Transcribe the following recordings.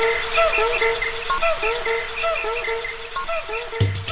Meu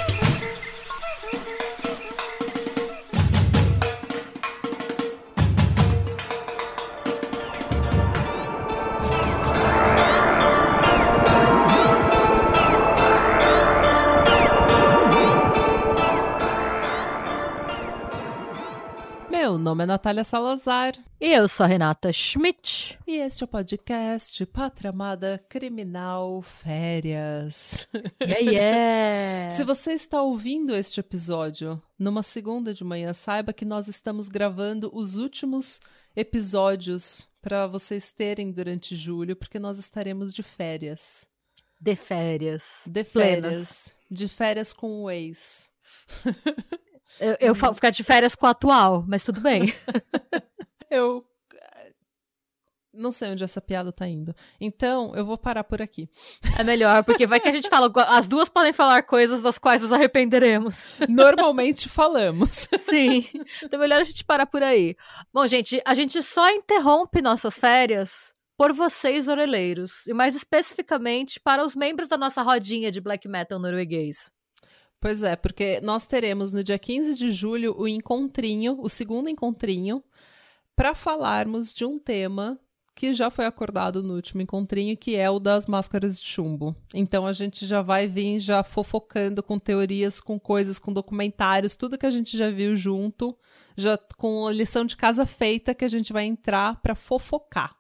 nome é Natália Salazar. E eu sou a Renata Schmidt. E este é o podcast Pátria Amada Criminal Férias. Yeah, yeah. Se você está ouvindo este episódio numa segunda de manhã, saiba que nós estamos gravando os últimos episódios para vocês terem durante julho, porque nós estaremos de férias. De férias. De férias. De férias com o ex. Eu, eu falo ficar de férias com o atual, mas tudo bem. eu não sei onde essa piada tá indo. Então, eu vou parar por aqui. É melhor, porque vai que a gente fala. As duas podem falar coisas das quais nos arrependeremos. Normalmente falamos. Sim. Então, é melhor a gente parar por aí. Bom, gente, a gente só interrompe nossas férias por vocês, oreleiros. E mais especificamente para os membros da nossa rodinha de black metal norueguês. Pois é, porque nós teremos no dia 15 de julho o encontrinho, o segundo encontrinho, para falarmos de um tema que já foi acordado no último encontrinho, que é o das máscaras de chumbo. Então a gente já vai vir já fofocando com teorias, com coisas, com documentários, tudo que a gente já viu junto, já com a lição de casa feita que a gente vai entrar para fofocar.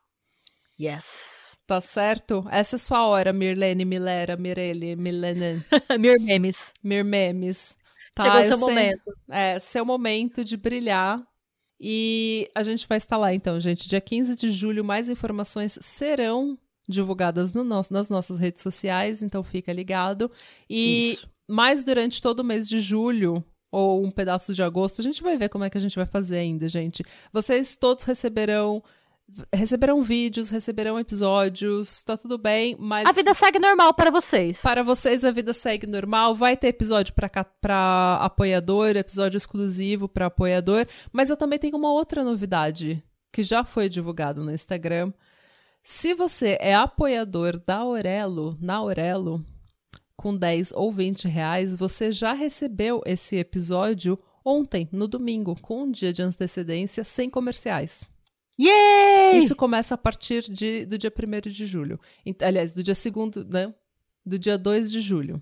Yes. Tá certo? Essa é sua hora, Mirlene, Milera, Mirele, Milene. Mir memes. Mir memes. Tá, Chegou seu momento. É, seu momento de brilhar. E a gente vai estar lá, então, gente. Dia 15 de julho, mais informações serão divulgadas no nosso- nas nossas redes sociais, então fica ligado. E Isso. mais durante todo o mês de julho, ou um pedaço de agosto, a gente vai ver como é que a gente vai fazer ainda, gente. Vocês todos receberão. Receberão vídeos, receberão episódios, tá tudo bem, mas. A vida segue normal para vocês. Para vocês, a vida segue normal. Vai ter episódio para apoiador, episódio exclusivo para apoiador. Mas eu também tenho uma outra novidade que já foi divulgado no Instagram. Se você é apoiador da Aurelo, na Aurelo, com 10 ou 20 reais, você já recebeu esse episódio ontem, no domingo, com um dia de antecedência, sem comerciais. Yay! Isso começa a partir de, do dia 1 de julho. Aliás, do dia 2 né? Do dia 2 de julho.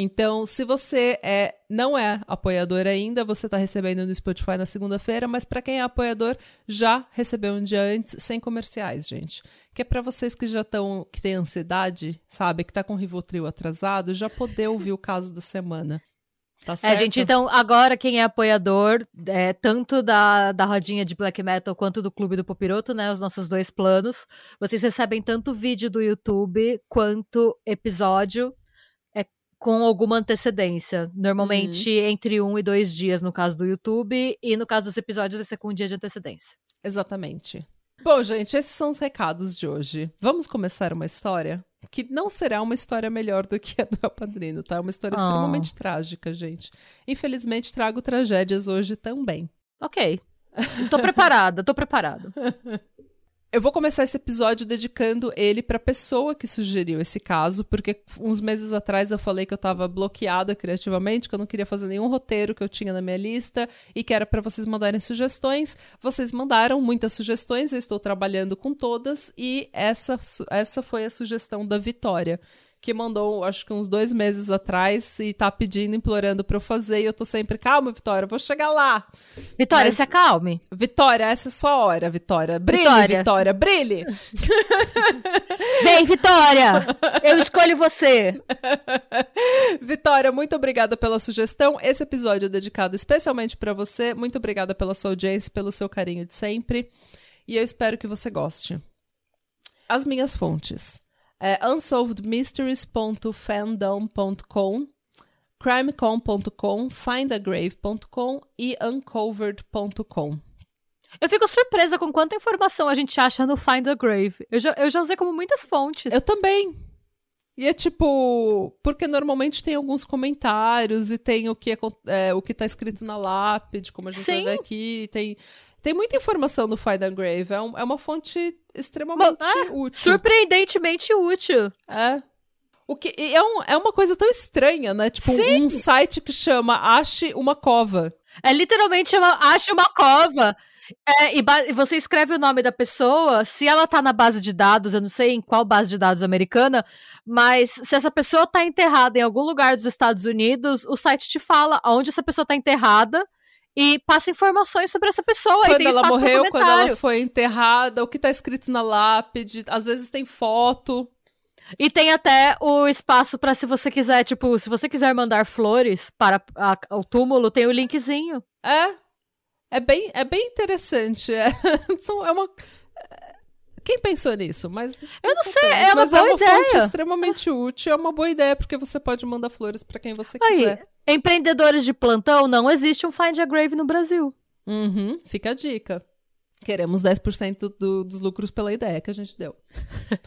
Então, se você é, não é apoiador ainda, você está recebendo no Spotify na segunda-feira, mas para quem é apoiador, já recebeu um dia antes, sem comerciais, gente. Que é para vocês que já estão, que têm ansiedade, sabe, que tá com o Rivotril atrasado, já poder ouvir o caso da semana. Tá certo? É, gente, então agora quem é apoiador, é, tanto da, da rodinha de black metal quanto do Clube do Popiroto, né, os nossos dois planos, vocês recebem tanto vídeo do YouTube quanto episódio é, com alguma antecedência. Normalmente entre um e dois dias no caso do YouTube, e no caso dos episódios vai ser com um dia de antecedência. Exatamente. Bom, gente, esses são os recados de hoje. Vamos começar uma história que não será uma história melhor do que a do El Padrino, tá? É uma história Oh. extremamente trágica, gente. Infelizmente, trago tragédias hoje também. Ok. Tô preparada, tô preparada. Eu vou começar esse episódio dedicando ele pra pessoa que sugeriu esse caso, porque uns meses atrás eu falei que eu tava bloqueada criativamente, que eu não queria fazer nenhum roteiro que eu tinha na minha lista e que era pra vocês mandarem sugestões. Vocês mandaram muitas sugestões, eu estou trabalhando com todas e essa, essa foi a sugestão da Vitória. Que mandou, acho que uns dois meses atrás, e tá pedindo, implorando pra eu fazer, e eu tô sempre, calma, Vitória, eu vou chegar lá. Vitória, Mas- se acalme. Vitória, essa é sua hora, Vitória. Brilhe, Vitória. Vitória, brilhe! Vem, Vitória! Eu escolho você! Vitória, muito obrigada pela sugestão. Esse episódio é dedicado especialmente pra você. Muito obrigada pela sua audiência, pelo seu carinho de sempre. E eu espero que você goste. As minhas fontes. É unsolvedmysteries.fandom.com, crimecom.com, findagrave.com e uncovered.com. Eu fico surpresa com quanta informação a gente acha no Find a Grave. Eu já, eu já usei como muitas fontes. Eu também. E é tipo, porque normalmente tem alguns comentários e tem o que é, é, o que tá escrito na lápide, como a gente vai ver aqui, tem Tem muita informação no Find and Grave. É, um, é uma fonte extremamente Ah, útil. Surpreendentemente útil. É. O que é, um- é uma coisa tão estranha, né? Tipo, Sim. um site que chama Ache uma Cova. É literalmente uma, acha uma cova. É, e, e você escreve o nome da pessoa, se ela tá na base de dados, eu não sei em qual base de dados americana, mas se essa pessoa tá enterrada em algum lugar dos Estados Unidos, o site te fala onde essa pessoa tá enterrada e passa informações sobre essa pessoa. Quando ela morreu, quando ela foi enterrada, o que tá escrito na lápide, às vezes tem foto. E tem até o espaço pra se você quiser, tipo, se você quiser mandar flores para a- o túmulo, tem o linkzinho. É. É bem, é bem interessante. É, é uma. Quem pensou nisso? Mas Eu não sei, é uma Mas boa é uma fonte ideia. extremamente útil, é uma boa ideia, porque você pode mandar flores pra quem você Aí, quiser. Empreendedores de plantão, não existe um Find a Grave no Brasil. Uhum, fica a dica. Queremos 10% do, dos lucros pela ideia que a gente deu.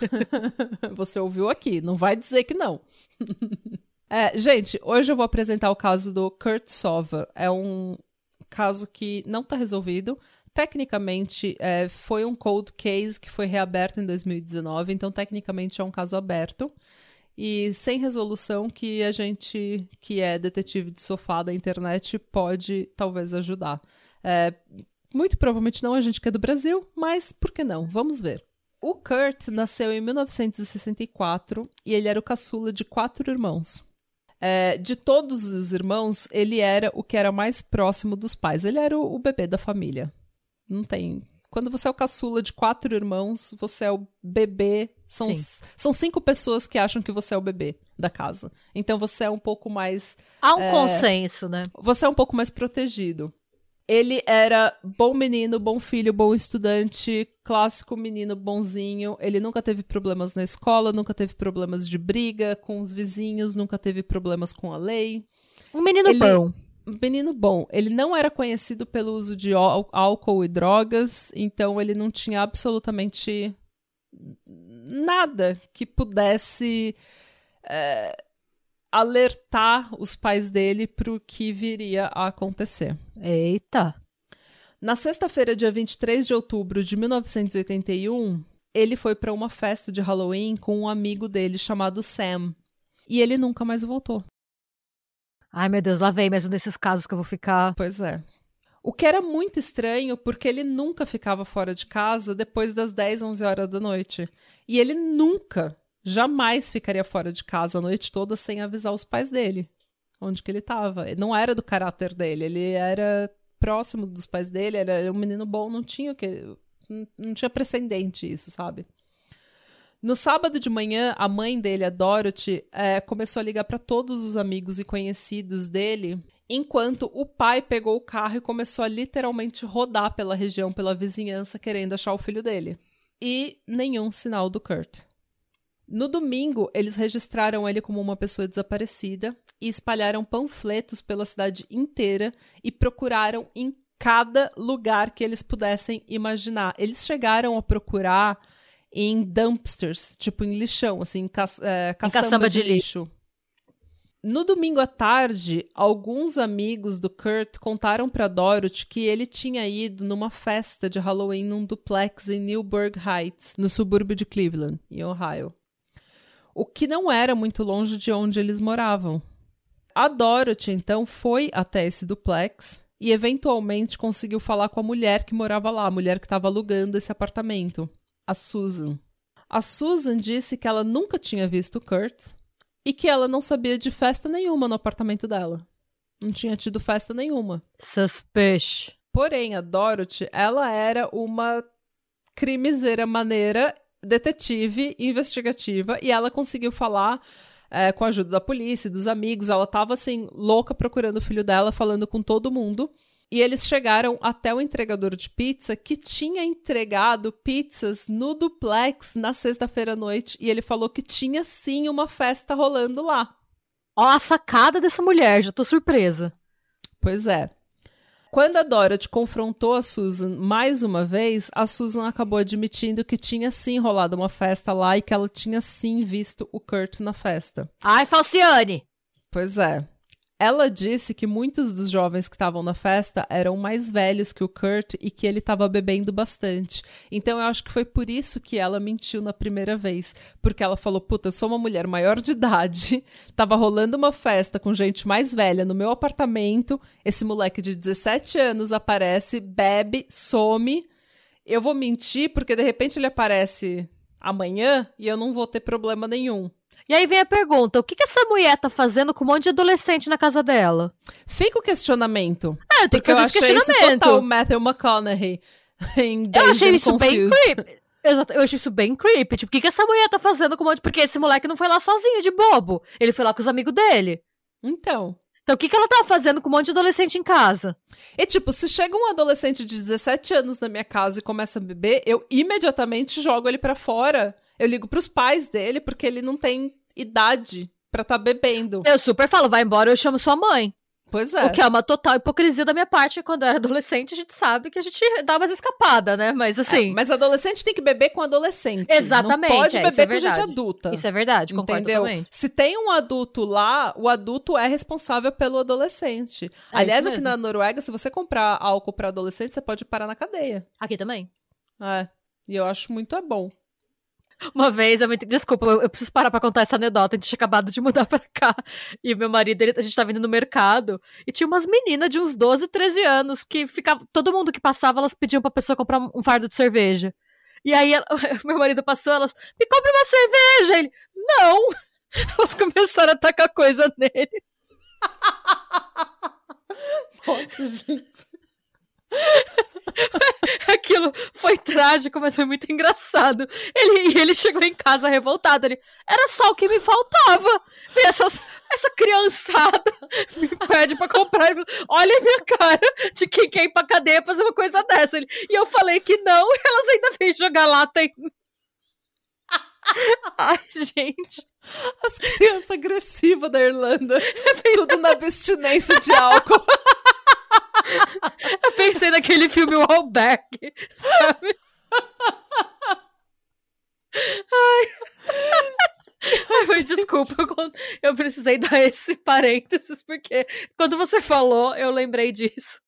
Você ouviu aqui, não vai dizer que não. É, gente, hoje eu vou apresentar o caso do Kurt Sova. É um caso que não está resolvido. Tecnicamente, é, foi um cold case que foi reaberto em 2019, então tecnicamente é um caso aberto. E sem resolução que a gente, que é detetive de sofá da internet, pode talvez ajudar. É, muito provavelmente não a gente que é do Brasil, mas por que não? Vamos ver. O Kurt nasceu em 1964 e ele era o caçula de quatro irmãos. É, de todos os irmãos, ele era o que era mais próximo dos pais. Ele era o, o bebê da família. Não tem. Quando você é o caçula de quatro irmãos, você é o bebê. São, são cinco pessoas que acham que você é o bebê da casa. Então você é um pouco mais Há um É. consenso, né? você é um pouco mais protegido. Ele era bom menino, bom filho, bom estudante, clássico menino bonzinho. Ele nunca teve problemas na escola, nunca teve problemas de briga com os vizinhos, nunca teve problemas com a lei. Um menino Ele- bom. Menino bom. Ele não era conhecido pelo uso de ál- álcool e drogas, então ele não tinha absolutamente nada que pudesse é, alertar os pais dele para o que viria a acontecer. Eita. Na sexta-feira, dia 23 de outubro de 1981, ele foi para uma festa de Halloween com um amigo dele chamado Sam. E ele nunca mais voltou. Ai, meu Deus, lá vem mais um desses casos que eu vou ficar. Pois é. O que era muito estranho, porque ele nunca ficava fora de casa depois das 10, 11 horas da noite. E ele nunca, jamais ficaria fora de casa a noite toda sem avisar os pais dele onde que ele estava. Não era do caráter dele, ele era próximo dos pais dele, ele era um menino bom, não tinha que não tinha precedente isso, sabe? No sábado de manhã, a mãe dele, a Dorothy, eh, começou a ligar para todos os amigos e conhecidos dele, enquanto o pai pegou o carro e começou a literalmente rodar pela região, pela vizinhança, querendo achar o filho dele. E nenhum sinal do Kurt. No domingo, eles registraram ele como uma pessoa desaparecida e espalharam panfletos pela cidade inteira e procuraram em cada lugar que eles pudessem imaginar. Eles chegaram a procurar em dumpsters, tipo em lixão, assim, em ca é, caçamba, caçamba de, de lixo. No domingo à tarde, alguns amigos do Kurt contaram para Dorothy que ele tinha ido numa festa de Halloween num duplex em Newburgh Heights, no subúrbio de Cleveland, em Ohio. O que não era muito longe de onde eles moravam. A Dorothy, então, foi até esse duplex e eventualmente conseguiu falar com a mulher que morava lá, a mulher que estava alugando esse apartamento, a Susan. A Susan disse que ela nunca tinha visto o Kurt e que ela não sabia de festa nenhuma no apartamento dela. Não tinha tido festa nenhuma. Suspish. Porém, a Dorothy, ela era uma crimezeira maneira, detetive, investigativa, e ela conseguiu falar é, com a ajuda da polícia, dos amigos. Ela tava assim, louca procurando o filho dela, falando com todo mundo. E eles chegaram até o entregador de pizza que tinha entregado pizzas no duplex na sexta-feira à noite. E ele falou que tinha sim uma festa rolando lá. Ó, a sacada dessa mulher, já tô surpresa. Pois é. Quando a Dorothy confrontou a Susan mais uma vez, a Susan acabou admitindo que tinha sim rolado uma festa lá e que ela tinha sim visto o Kurt na festa. Ai, Falciane! Pois é. Ela disse que muitos dos jovens que estavam na festa eram mais velhos que o Kurt e que ele estava bebendo bastante. Então eu acho que foi por isso que ela mentiu na primeira vez. Porque ela falou: Puta, eu sou uma mulher maior de idade, tava rolando uma festa com gente mais velha no meu apartamento. Esse moleque de 17 anos aparece, bebe, some. Eu vou mentir porque de repente ele aparece amanhã e eu não vou ter problema nenhum. E aí vem a pergunta: o que, que essa mulher tá fazendo com um monte de adolescente na casa dela? Fica o questionamento. Ah, eu tenho que Porque eu fazer esse achei isso questionamento. total Matthew McConaughey. eu achei isso bem Confused. creepy. Exato, eu achei isso bem creepy. Tipo, o que, que essa mulher tá fazendo com um monte. Porque esse moleque não foi lá sozinho, de bobo. Ele foi lá com os amigos dele. Então. Então, o que, que ela tava fazendo com um monte de adolescente em casa? E tipo, se chega um adolescente de 17 anos na minha casa e começa a beber, eu imediatamente jogo ele pra fora. Eu ligo pros pais dele porque ele não tem idade pra tá bebendo. Eu super falo, vai embora, eu chamo sua mãe. Pois é. O que é uma total hipocrisia da minha parte. Quando eu era adolescente, a gente sabe que a gente dá umas escapadas, né? Mas assim, É, mas adolescente tem que beber com adolescente. Exatamente, Não pode é, beber é com gente adulta. isso é verdade, concordo Entendeu? totalmente. Se tem um adulto lá, o adulto é responsável pelo adolescente. É Aliás, aqui na Noruega, se você comprar álcool pra adolescente, você pode parar na cadeia. Aqui também. É. E eu acho muito é bom. Uma vez, eu me... desculpa, eu eu preciso parar pra contar essa anedota. A gente tinha acabado de mudar pra cá. E meu marido, ele- a gente tava indo no mercado e tinha umas meninas de uns 12, 13 anos que ficava. Todo mundo que passava, elas pediam pra pessoa comprar um fardo de cerveja. E aí, ela- meu marido passou, elas, me compre uma cerveja! Ele, não! Elas começaram a tacar coisa nele. Nossa, gente. Aquilo foi trágico, mas foi muito engraçado. Ele, ele chegou em casa revoltado. Ele, era só o que me faltava. Essas, essa criançada me pede pra comprar. Olha a minha cara de quem quer ir pra cadeia fazer uma coisa dessa. Ele, e eu falei que não, e elas ainda vêm jogar lata em. Ai, gente. As crianças agressivas da Irlanda. Tudo na abstinência de álcool. Eu pensei naquele filme O Albergue, sabe? Ai. Ai, desculpa, eu precisei dar esse parênteses, porque quando você falou, eu lembrei disso.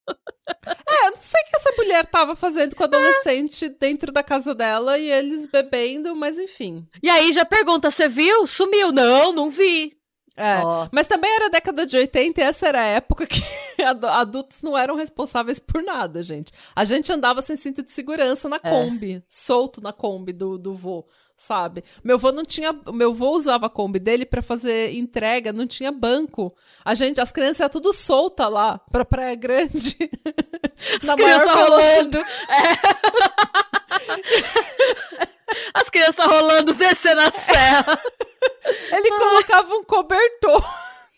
É, eu não sei o que essa mulher tava fazendo com o adolescente dentro da casa dela e eles bebendo, mas enfim. E aí já pergunta: você viu? Sumiu? Não, não vi. É. Ó. Mas também era a década de 80 e essa era a época que adu- adultos não eram responsáveis por nada, gente. A gente andava sem cinto de segurança na Kombi, solto na Kombi do, do vô, sabe? Meu vô não tinha. Meu vô usava a Kombi dele pra fazer entrega, não tinha banco. A gente, as crianças iam tudo solta lá pra Praia Grande. As na maior rolando. É. As crianças rolando, descendo a serra. Ele colocava um cobertor.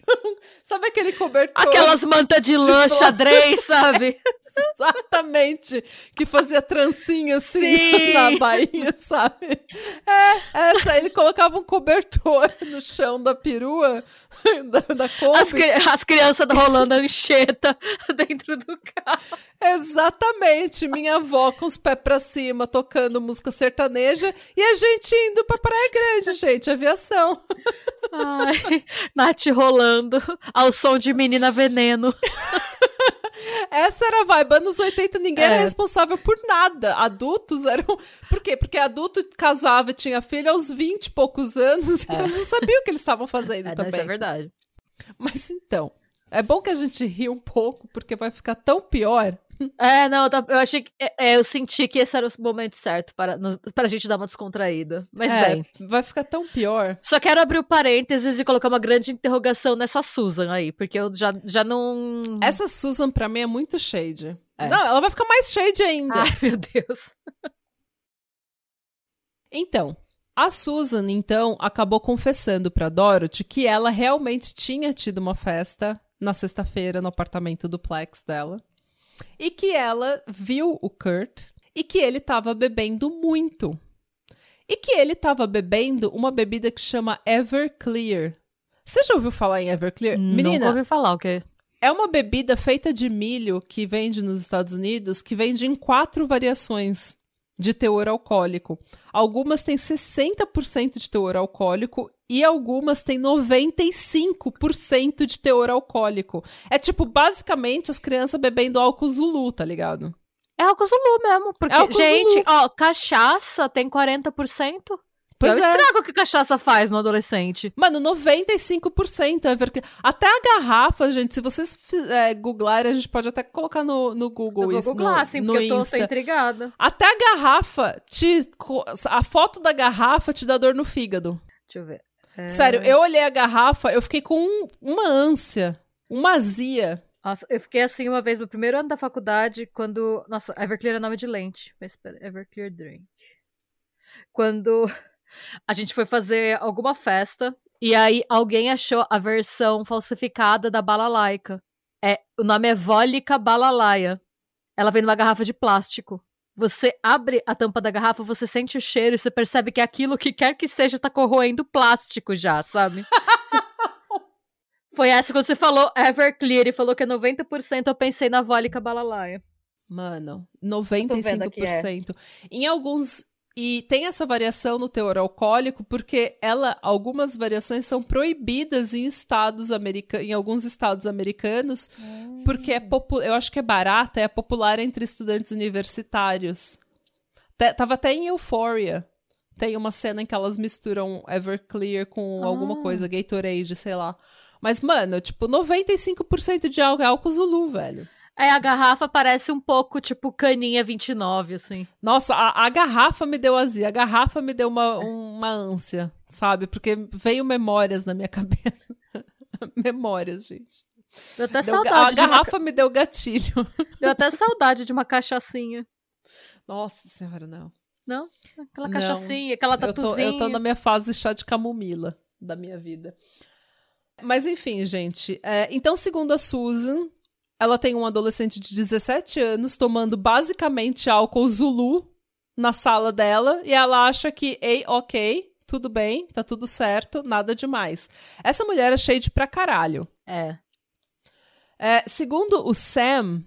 Sabe aquele cobertor? Aquelas mantas de lã, xadrez, sabe? Exatamente. Que fazia trancinha assim Sim. na bainha, sabe? É, essa. Ele colocava um cobertor no chão da perua, da, da Kombi. As, cri- as crianças rolando a ancheta dentro do carro. Exatamente. Minha avó com os pés pra cima, tocando música sertaneja e a gente indo pra Praia Grande, gente. Aviação. Ai, Nath rolando ao som de Menina Veneno. Essa era a vibe. Anos 80, ninguém era É. responsável por nada. Adultos eram. Por quê? Porque adulto casava e tinha filho aos 20 e poucos anos, então eles não sabiam o que eles estavam fazendo É, também. isso é verdade. Mas então, é bom que a gente ri um pouco, porque vai ficar tão pior. É, não, eu achei que. é, é, eu senti que esse era o momento certo para, nos- para a gente dar uma descontraída. Mas É, bem. vai ficar tão pior. Só quero abrir o parênteses e colocar uma grande interrogação nessa Susan aí, porque eu já, já não. Essa Susan, pra mim, é muito shade. É. Não, ela vai ficar mais shade ainda. Ai, meu Deus. Então, a Susan, então, acabou confessando pra Dorothy que ela realmente tinha tido uma festa na sexta-feira no apartamento duplex dela. E que ela viu o Kurt e que ele tava bebendo muito. E que ele tava bebendo uma bebida que chama Everclear. Você já ouviu falar em Everclear? Nunca Menina, ouvi falar o quê? é uma bebida feita de milho que vende nos Estados Unidos, que vende em quatro variações de teor alcoólico. Algumas têm 60% de teor alcoólico e algumas têm 95% de teor alcoólico. É tipo, basicamente, as crianças bebendo álcool Zulu, tá ligado? É álcool Zulu mesmo. Porque, É gente, Zulu. ó, cachaça tem 40%. Pois é o estrago que cachaça faz no adolescente. Mano, 95% é ver... Até a garrafa, gente, se vocês é, googlarem, a gente pode até colocar no, no Google Eu vou isso, googlar, no, assim, no porque eu tô, Insta. intrigada. Até a garrafa, te, a foto da garrafa te dá dor no fígado. Deixa eu ver. É, Sério, eu olhei a garrafa, eu fiquei com um- uma ânsia, uma azia. Nossa, eu fiquei assim uma vez no primeiro ano da faculdade, quando. Nossa, Everclear é nome de lente. Mas espera, Everclear Drink. Quando a gente foi fazer alguma festa e aí alguém achou a versão falsificada da balalaica. É, o nome é Vólica Balalaia. Ela vem numa garrafa de plástico. Você abre a tampa da garrafa, você sente o cheiro e você percebe que aquilo que quer que seja tá corroendo plástico já, sabe? Foi essa quando você falou Everclear e falou que é 90%, eu pensei na Vólica Balalaia. Mano, vendo aqui, 95%. Em alguns. E tem essa variação no teor alcoólico, porque ela, algumas variações são proibidas em estados americanos, em alguns estados americanos, porque é eu acho que é barata, é popular entre estudantes universitários. Te- tava até em Euphoria. Tem uma cena em que elas misturam Everclear com alguma Ah. coisa, Gatorade, sei lá. Mas, mano, tipo, 95% de álcool é álcool Zulu, velho. Aí a garrafa parece um pouco tipo caninha 29, assim. Nossa, a, a garrafa me deu azia, a garrafa me deu uma, uma ânsia, sabe? Porque veio memórias na minha cabeça. memórias, gente. Deu até Deu saudade a de uma, garrafa me deu gatilho. deu até saudade de uma cachaçinha. Nossa senhora, não. Não? Aquela Não. cachaçinha, aquela Eu tô, tatuzinha. eu tô na minha fase chá de camomila da minha vida. Mas enfim, gente. é, então, segundo a Susan, ela tem um adolescente de 17 anos tomando basicamente álcool Zulu na sala dela e ela acha que, ei, ok, tudo bem, tá tudo certo, nada demais. Essa mulher é cheia de pra caralho. É. É, segundo o Sam,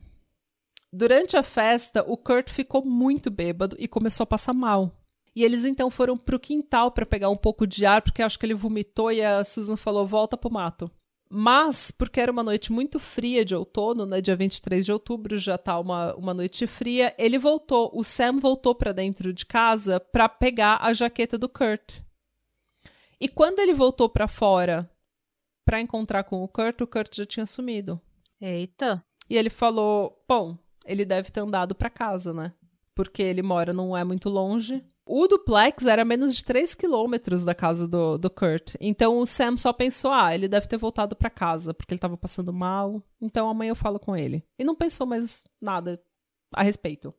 durante a festa, o Kurt ficou muito bêbado e começou a passar mal. E eles então foram pro quintal pra pegar um pouco de ar, porque acho que ele vomitou e a Susan falou: volta pro mato. Mas, porque era uma noite muito fria de outono, né? Dia 23 de outubro já tá uma, uma noite fria, ele voltou, o Sam voltou pra dentro de casa pra pegar a jaqueta do Kurt. E quando ele voltou pra fora pra encontrar com o Kurt, o Kurt já tinha sumido. Eita. E ele falou: bom, ele deve ter andado pra casa, né? Porque ele mora, não é muito longe. O duplex era a menos de 3 quilômetros da casa do, do Kurt. Então o Sam só pensou: ah, ele deve ter voltado pra casa, porque ele tava passando mal. Então amanhã eu falo com ele. E não pensou mais nada a respeito.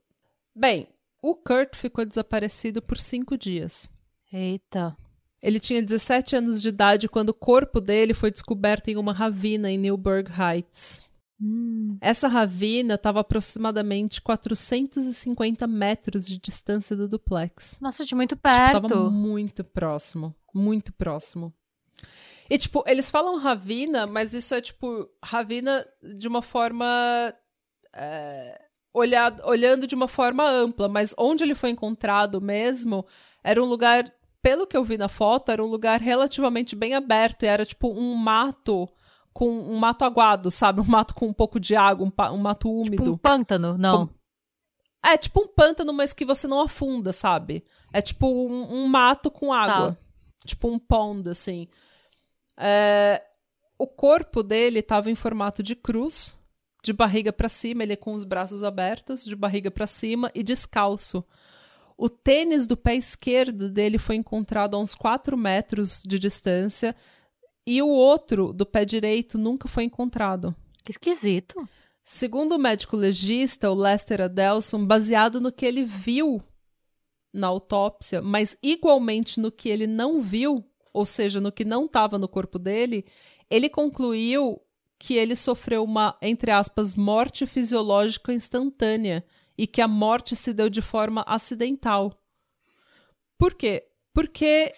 Bem, o Kurt ficou desaparecido por cinco dias. Eita. Ele tinha 17 anos de idade quando o corpo dele foi descoberto em uma ravina em Newburgh Heights. Hum. Essa ravina estava aproximadamente 450 metros de distância do duplex. Nossa, de muito Tipo, perto. tava muito próximo. Muito próximo. E, tipo, eles falam ravina, mas isso é, tipo, ravina de uma forma. é, olhado, olhando de uma forma ampla, mas onde ele foi encontrado mesmo era um lugar, pelo que eu vi na foto, era um lugar relativamente bem aberto e era, tipo, um mato com um mato aguado, sabe? Um mato com um pouco de água, um, um mato úmido. Tipo um pântano, não. Como- É tipo um pântano, mas que você não afunda, sabe? É tipo um, um mato com água. Tipo um pond, assim. É, O corpo dele tava em formato de cruz, de barriga pra cima, ele é com os braços abertos, de barriga pra cima e descalço. O tênis do pé esquerdo dele foi encontrado a uns 4 metros de distância e o outro, do pé direito, nunca foi encontrado. Que esquisito. Segundo o médico legista, o Lester Adelson, baseado no que ele viu na autópsia, mas igualmente no que ele não viu, ou seja, no que não estava no corpo dele, ele concluiu que ele sofreu uma, entre aspas, morte fisiológica instantânea e que a morte se deu de forma acidental. Por quê? Porque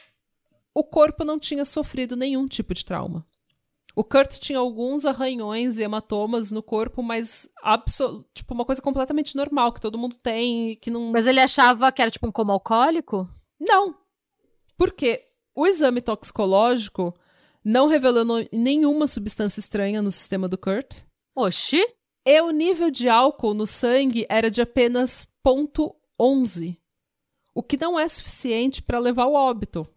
o corpo não tinha sofrido nenhum tipo de trauma. O Kurt tinha alguns arranhões e hematomas no corpo, mas absol... tipo uma coisa completamente normal que todo mundo tem e que não Mas ele achava que era tipo um coma alcoólico? Não. Por quê? O exame toxicológico não revelou nenhuma substância estranha no sistema do Kurt. Oxi. E o nível de álcool no sangue era de apenas 0,11, o que não é suficiente para levar ao óbito.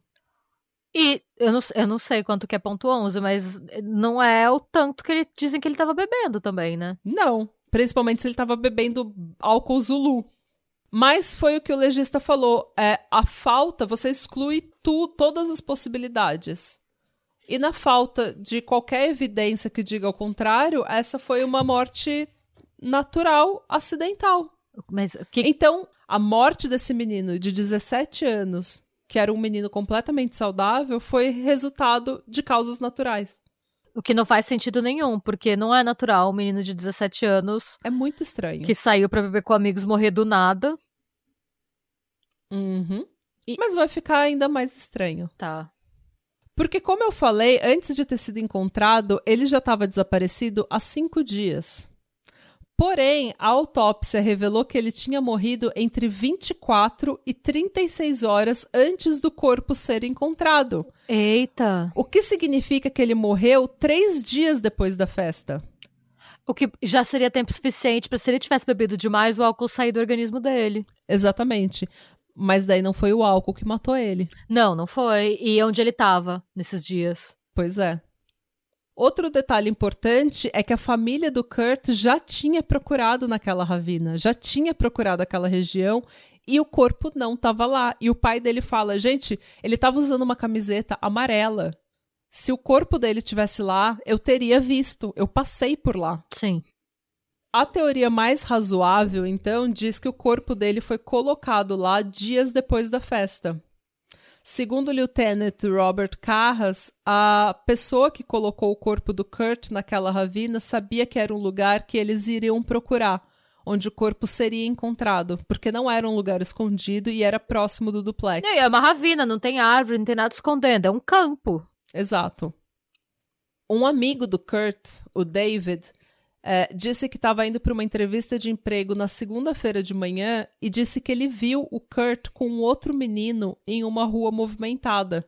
E eu não, eu não sei quanto que é ponto 11, mas não é o tanto que ele, dizem que ele tava bebendo também, né? Não, principalmente se ele estava bebendo álcool Zulu. Mas foi o que o legista falou, é a falta, você exclui tu, todas as possibilidades. E na falta de qualquer evidência que diga ao contrário, essa foi uma morte natural, acidental. Mas o que, Então, a morte desse menino de 17 anos, que era um menino completamente saudável, foi resultado de causas naturais. o que não faz sentido nenhum, porque não é natural um menino de 17 anos É muito estranho. que saiu pra beber com amigos morrer do nada. Uhum. E- Mas vai ficar ainda mais estranho. Tá. Porque, como eu falei, antes de ter sido encontrado, ele já estava desaparecido há cinco dias. Porém, a autópsia revelou que ele tinha morrido entre 24 e 36 horas antes do corpo ser encontrado. Eita. O que significa que ele morreu três dias depois da festa. O que já seria tempo suficiente pra se ele tivesse bebido demais, o álcool sair do organismo dele. Exatamente. Mas daí não foi o álcool que matou ele. Não, não foi. E onde ele tava nesses dias? Pois é. Outro detalhe importante é que a família do Kurt já tinha procurado naquela ravina, já tinha procurado aquela região e o corpo não estava lá. E o pai dele fala: gente, ele estava usando uma camiseta amarela. Se o corpo dele tivesse lá, eu teria visto, eu passei por lá. Sim. A teoria mais razoável, então, diz que o corpo dele foi colocado lá dias depois da festa. Segundo o Lieutenant Robert Carras, a pessoa que colocou o corpo do Kurt naquela ravina sabia que era um lugar que eles iriam procurar, onde o corpo seria encontrado, porque não era um lugar escondido e era próximo do duplex. E é uma ravina, não tem árvore, não tem nada escondendo, é um campo. Exato. Um amigo do Kurt, o David, eh, disse que estava indo para uma entrevista de emprego na segunda-feira de manhã e disse que ele viu o Kurt com um outro menino em uma rua movimentada.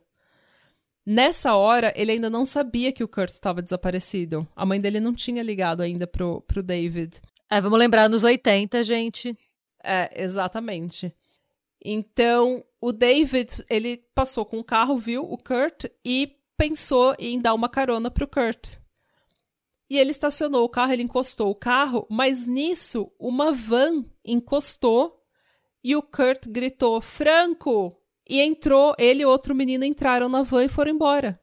Nessa hora, ele ainda não sabia que o Kurt estava desaparecido. A mãe dele não tinha ligado ainda pro, pro David. É, vamos lembrar nos 80, gente. É, exatamente. Então, o David, ele passou com o carro, viu o Kurt e pensou em dar uma carona pro Kurt. E ele estacionou o carro, ele encostou o carro, mas nisso uma van encostou e o Kurt gritou: "Franco!" E entrou, ele e outro menino entraram na van e foram embora.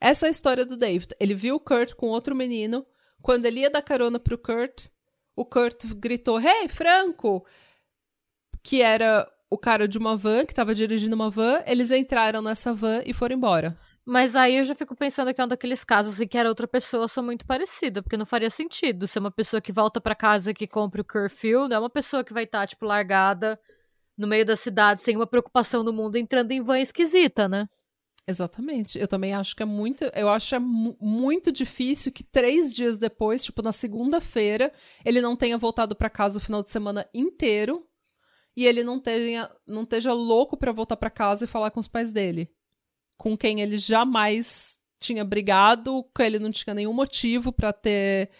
Essa é a história do David. Ele viu o Kurt com outro menino. Quando ele ia dar carona pro Kurt, o Kurt gritou: Hey, Franco! Que era o cara de uma van, que estava dirigindo uma van. Eles entraram nessa van e foram embora. Mas aí eu já fico pensando que é um daqueles casos em que era outra pessoa só muito parecida, porque não faria sentido ser uma pessoa que volta pra casa que compra o curfew, não é uma pessoa que vai estar, tipo, largada no meio da cidade sem uma preocupação no mundo entrando em van esquisita, né? Exatamente. Eu também acho que é muito. Eu acho é mu- muito difícil que três dias depois, tipo na segunda-feira, ele não tenha voltado pra casa o final de semana inteiro e ele não tenha, não esteja louco pra voltar pra casa e falar com os pais dele, com quem ele jamais tinha brigado, que ele não tinha nenhum motivo pra ter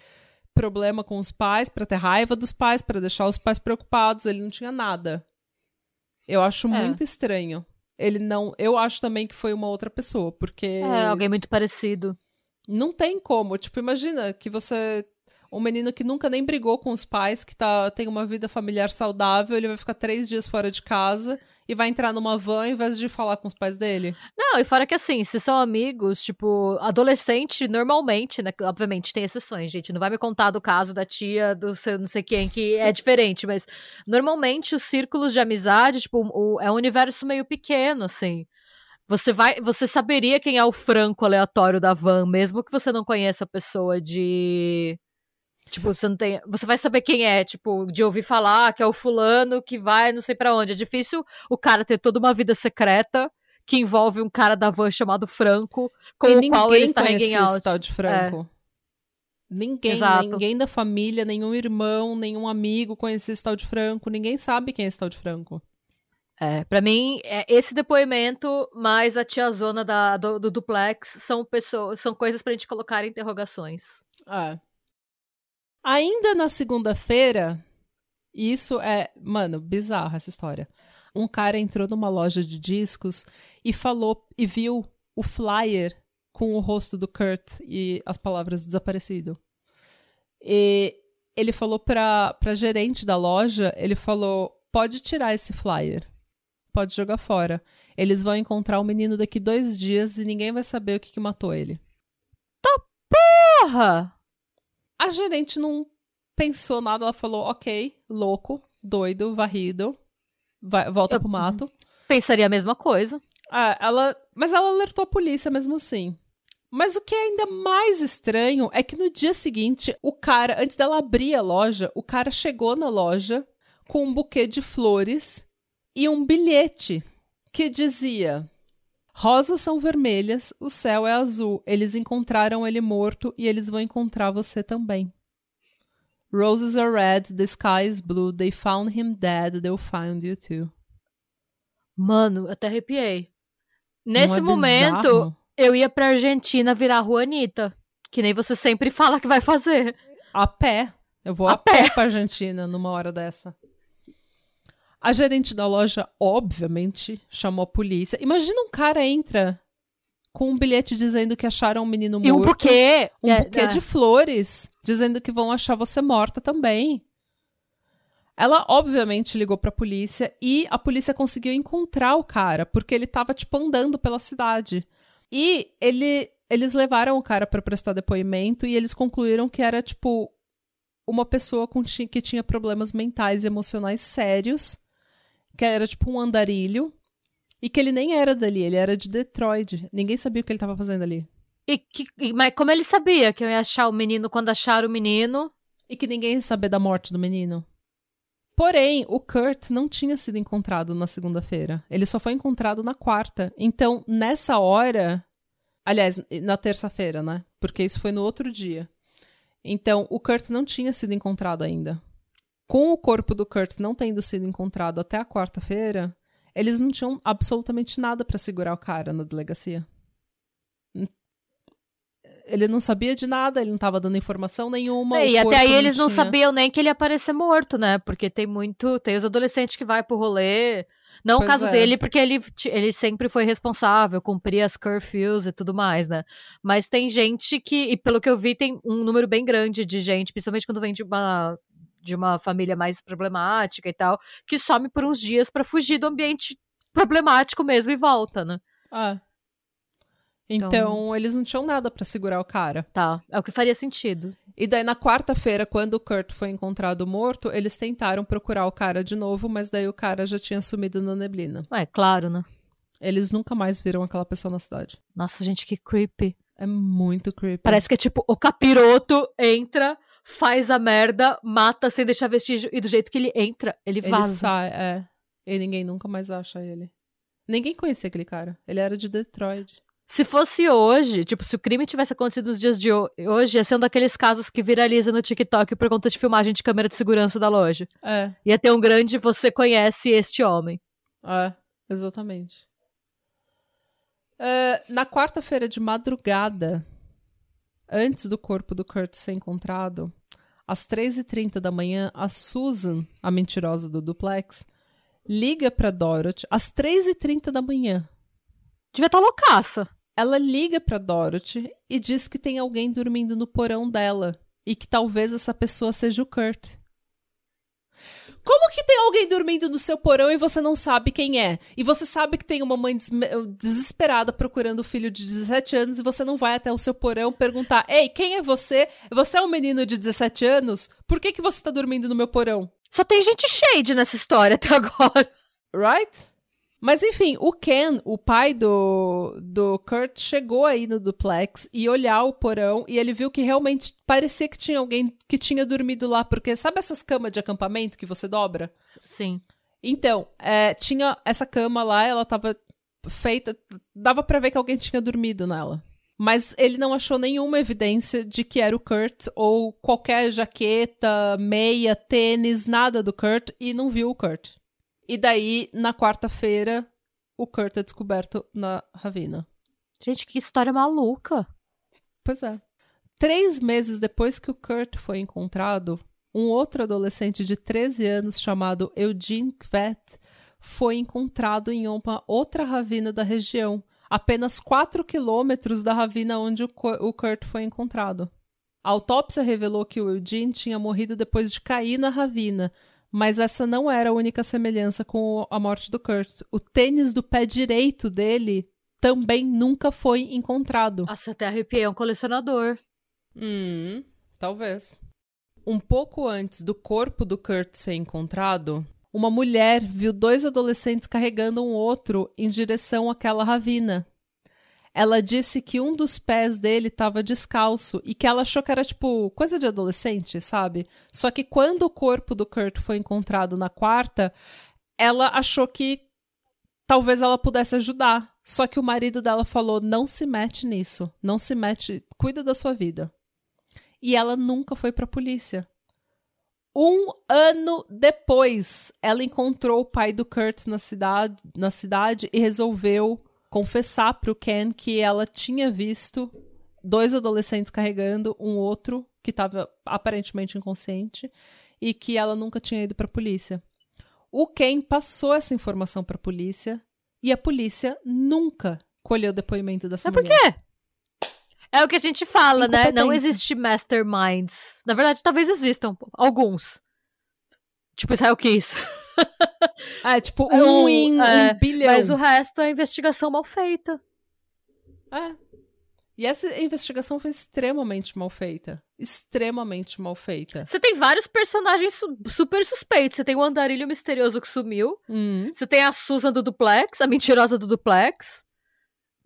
problema com os pais, pra ter raiva dos pais, pra deixar os pais preocupados, ele não tinha nada. Eu acho É. muito estranho. Ele não. Eu acho também que foi uma outra pessoa, porque É, alguém muito parecido. não tem como. Tipo, imagina que você. Um menino que nunca nem brigou com os pais, que tá, tem uma vida familiar saudável, ele vai ficar três dias fora de casa e vai entrar numa van ao invés de falar com os pais dele. Não, e fora que assim, se são amigos, tipo, adolescente, normalmente, né? Obviamente tem exceções, gente. Não vai me contar do caso da tia, do seu não sei quem, que é diferente, mas normalmente os círculos de amizade, tipo, o- é um universo meio pequeno, assim. Você vai. Você saberia quem é o franco aleatório da van, mesmo que você não conheça a pessoa de. Tipo, você não tem. Você vai saber quem é, tipo, de ouvir falar que é o fulano que vai não sei pra onde. É difícil o cara ter toda uma vida secreta que envolve um cara da van chamado Franco, com e o qual ele ninguém está hanging conhecia esse out. tal de Franco. Ninguém, Exato. ninguém da família, nenhum irmão, nenhum amigo conhecia esse tal de Franco. Ninguém sabe quem é esse tal de Franco. É, pra mim, é, esse depoimento mais a tiazona da, do, do duplex são pessoas, são coisas pra gente colocar em interrogações. É. Ainda na segunda-feira, isso é, mano, bizarra essa história. Um cara entrou numa loja de discos e falou e viu o flyer com o rosto do Kurt e as palavras desaparecido. E ele falou pra, pra gerente da loja, ele falou, pode tirar esse flyer. Pode jogar fora. Eles vão encontrar o menino daqui dois dias e ninguém vai saber o que, que matou ele. Tá porra! A gerente não pensou nada, ela falou, ok, louco, doido, varrido, vai, volta Eu- pro mato. Pensaria a mesma coisa. Ah, ela, mas ela alertou a polícia mesmo assim. Mas o que é ainda mais estranho é que no dia seguinte, o cara, antes dela abrir a loja, o cara chegou na loja com um buquê de flores e um bilhete que dizia: Rosas são vermelhas, o céu é azul. Eles encontraram ele morto e eles vão encontrar você também. Roses are red, the sky is blue. They found him dead, they'll find you too. Mano, até arrepiei. Nesse é momento, bizarro? eu ia pra Argentina virar Juanita. Que nem você sempre fala que vai fazer. A pé. Eu vou A a, pé. pra Argentina numa hora dessa. A gerente da loja, obviamente, chamou a polícia. Imagina um cara entra com um bilhete dizendo que acharam um menino morto. E um buquê. Um é, buquê é. de flores, dizendo que vão achar você morta também. Ela, obviamente, ligou pra polícia e a polícia conseguiu encontrar o cara, porque ele tava, tipo, andando pela cidade. E ele, eles levaram o cara pra prestar depoimento e eles concluíram que era, tipo, uma pessoa com, que tinha problemas mentais e emocionais sérios, que era, tipo, um andarilho, e que ele nem era dali, ele era de Detroit. Ninguém sabia o que ele tava fazendo ali. E que- mas como ele sabia que eu ia achar o menino quando acharam o menino? E que ninguém ia saber da morte do menino. Porém, o Kurt não tinha sido encontrado na segunda-feira. Ele só foi encontrado na quarta. Então, nessa hora. Aliás, na terça-feira, né? Porque isso foi no outro dia. Então, o Kurt não tinha sido encontrado ainda. Com o corpo do Kurt não tendo sido encontrado até a quarta-feira, eles não tinham absolutamente nada pra segurar o cara na delegacia. Ele não sabia de nada, ele não tava dando informação nenhuma. É, e até aí eles não tinha- sabiam nem que ele ia aparecer morto, né? Porque tem muito. Tem os adolescentes que vai pro rolê. Não Pois o caso é. dele, porque ele, ele sempre foi responsável, cumpria as curfews e tudo mais, né? Mas tem gente que, e pelo que eu vi, tem um número bem grande de gente, principalmente quando vem de uma, de uma família mais problemática e tal, que some por uns dias pra fugir do ambiente problemático mesmo e volta, né? Ah. Então, Então- eles não tinham nada pra segurar o cara. Tá, é o que faria sentido. E daí na quarta-feira, quando o Kurt foi encontrado morto, eles tentaram procurar o cara de novo, mas daí o cara já tinha sumido na neblina. É, claro, né? Eles nunca mais viram aquela pessoa na cidade. Nossa, gente, que creepy. É muito creepy. Parece que é tipo, o capiroto entra, faz a merda, mata sem deixar vestígio, e do jeito que ele entra, ele ele vaza. sai, é. E ninguém nunca mais acha ele. Ninguém conhecia aquele cara. Ele era de Detroit. Se fosse hoje, tipo, se o crime tivesse acontecido nos dias de ho- hoje, ia ser um daqueles casos que viraliza no TikTok por conta de filmagem de câmera de segurança da loja. É, Ia ter um grande você conhece este homem. é, exatamente. É, na quarta-feira de madrugada, antes do corpo do Kurt ser encontrado, às 3h30 da manhã, a Susan, a mentirosa do duplex, liga pra Dorothy às 3h30 da manhã. Devia estar loucaça. Ela liga pra Dorothy e diz que tem alguém dormindo no porão dela e que talvez essa pessoa seja o Kurt. Como que tem alguém dormindo no seu porão e você não sabe quem é? E você sabe que tem uma mãe desme- desesperada procurando o filho de 17 anos e você não vai até o seu porão perguntar: Ei, quem é você? Você é um menino de 17 anos? Por que, que você tá dormindo no meu porão? Só tem gente shade nessa história até agora. Right? Mas enfim, o Ken, o pai do, do Kurt, chegou aí no duplex e olhar o porão e ele viu que realmente parecia que tinha alguém que tinha dormido lá, porque sabe essas camas de acampamento que você dobra? Sim. Então, é, tinha essa cama lá, ela tava feita, dava pra ver que alguém tinha dormido nela. Mas ele não achou nenhuma evidência de que era o Kurt ou qualquer jaqueta, meia, tênis, nada do Kurt e não viu o Kurt. E daí, na quarta-feira, o Kurt é descoberto na ravina. Gente, que história maluca. Pois é. Três meses depois que o Kurt foi encontrado, um outro adolescente de 13 anos chamado Eugene Kvet foi encontrado em uma outra ravina da região, apenas 4 quilômetros da ravina onde o Kurt foi encontrado. A autópsia revelou que o Eugene tinha morrido depois de cair na ravina, mas essa não era a única semelhança com a morte do Kurt. O tênis do pé direito dele também nunca foi encontrado. Nossa, até arrepiei, é um colecionador. Hum, talvez. Um pouco antes do corpo do Kurt ser encontrado, uma mulher viu dois adolescentes carregando um outro em direção àquela ravina. Ela disse que um dos pés dele estava descalço e que ela achou que era tipo coisa de adolescente, sabe? Só que quando o corpo do Kurt foi encontrado na quarta, ela achou que talvez ela pudesse ajudar. Só que o marido dela falou: não se mete nisso, não se mete, cuida da sua vida. E ela nunca foi para a polícia. Um ano depois, ela encontrou o pai do Kurt na cidade, na cidade e resolveu confessar para o Ken que ela tinha visto dois adolescentes carregando um outro que estava aparentemente inconsciente e que ela nunca tinha ido para a polícia. O Ken passou essa informação para a polícia e a polícia nunca colheu o depoimento dessa Mas mulher. por quê? É o que a gente fala, né? Não existe masterminds. Na verdade, talvez existam alguns. Tipo Israel Kiss. É, tipo, é um, um em é, um bilhão. Mas o resto é investigação mal feita. É. E essa investigação foi extremamente mal feita. Extremamente mal feita. Você tem vários personagens su super suspeitos. Você tem o andarilho misterioso que sumiu. Hum. Você tem a Susan do Duplex, a mentirosa do Duplex.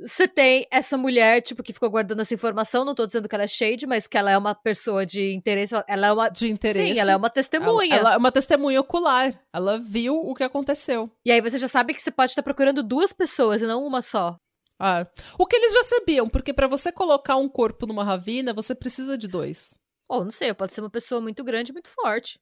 Você tem essa mulher, tipo, que ficou guardando essa informação, não tô dizendo que ela é shade, mas que ela é uma pessoa de interesse, ela é uma... De interesse. Sim, ela é uma testemunha. Ela, ela é uma testemunha ocular. Ela viu o que aconteceu. E aí você já sabe que você pode estar procurando duas pessoas e não uma só. Ah, o que eles já sabiam, porque para você colocar um corpo numa ravina, você precisa de dois. Ou, oh, não sei, pode ser uma pessoa muito grande muito forte.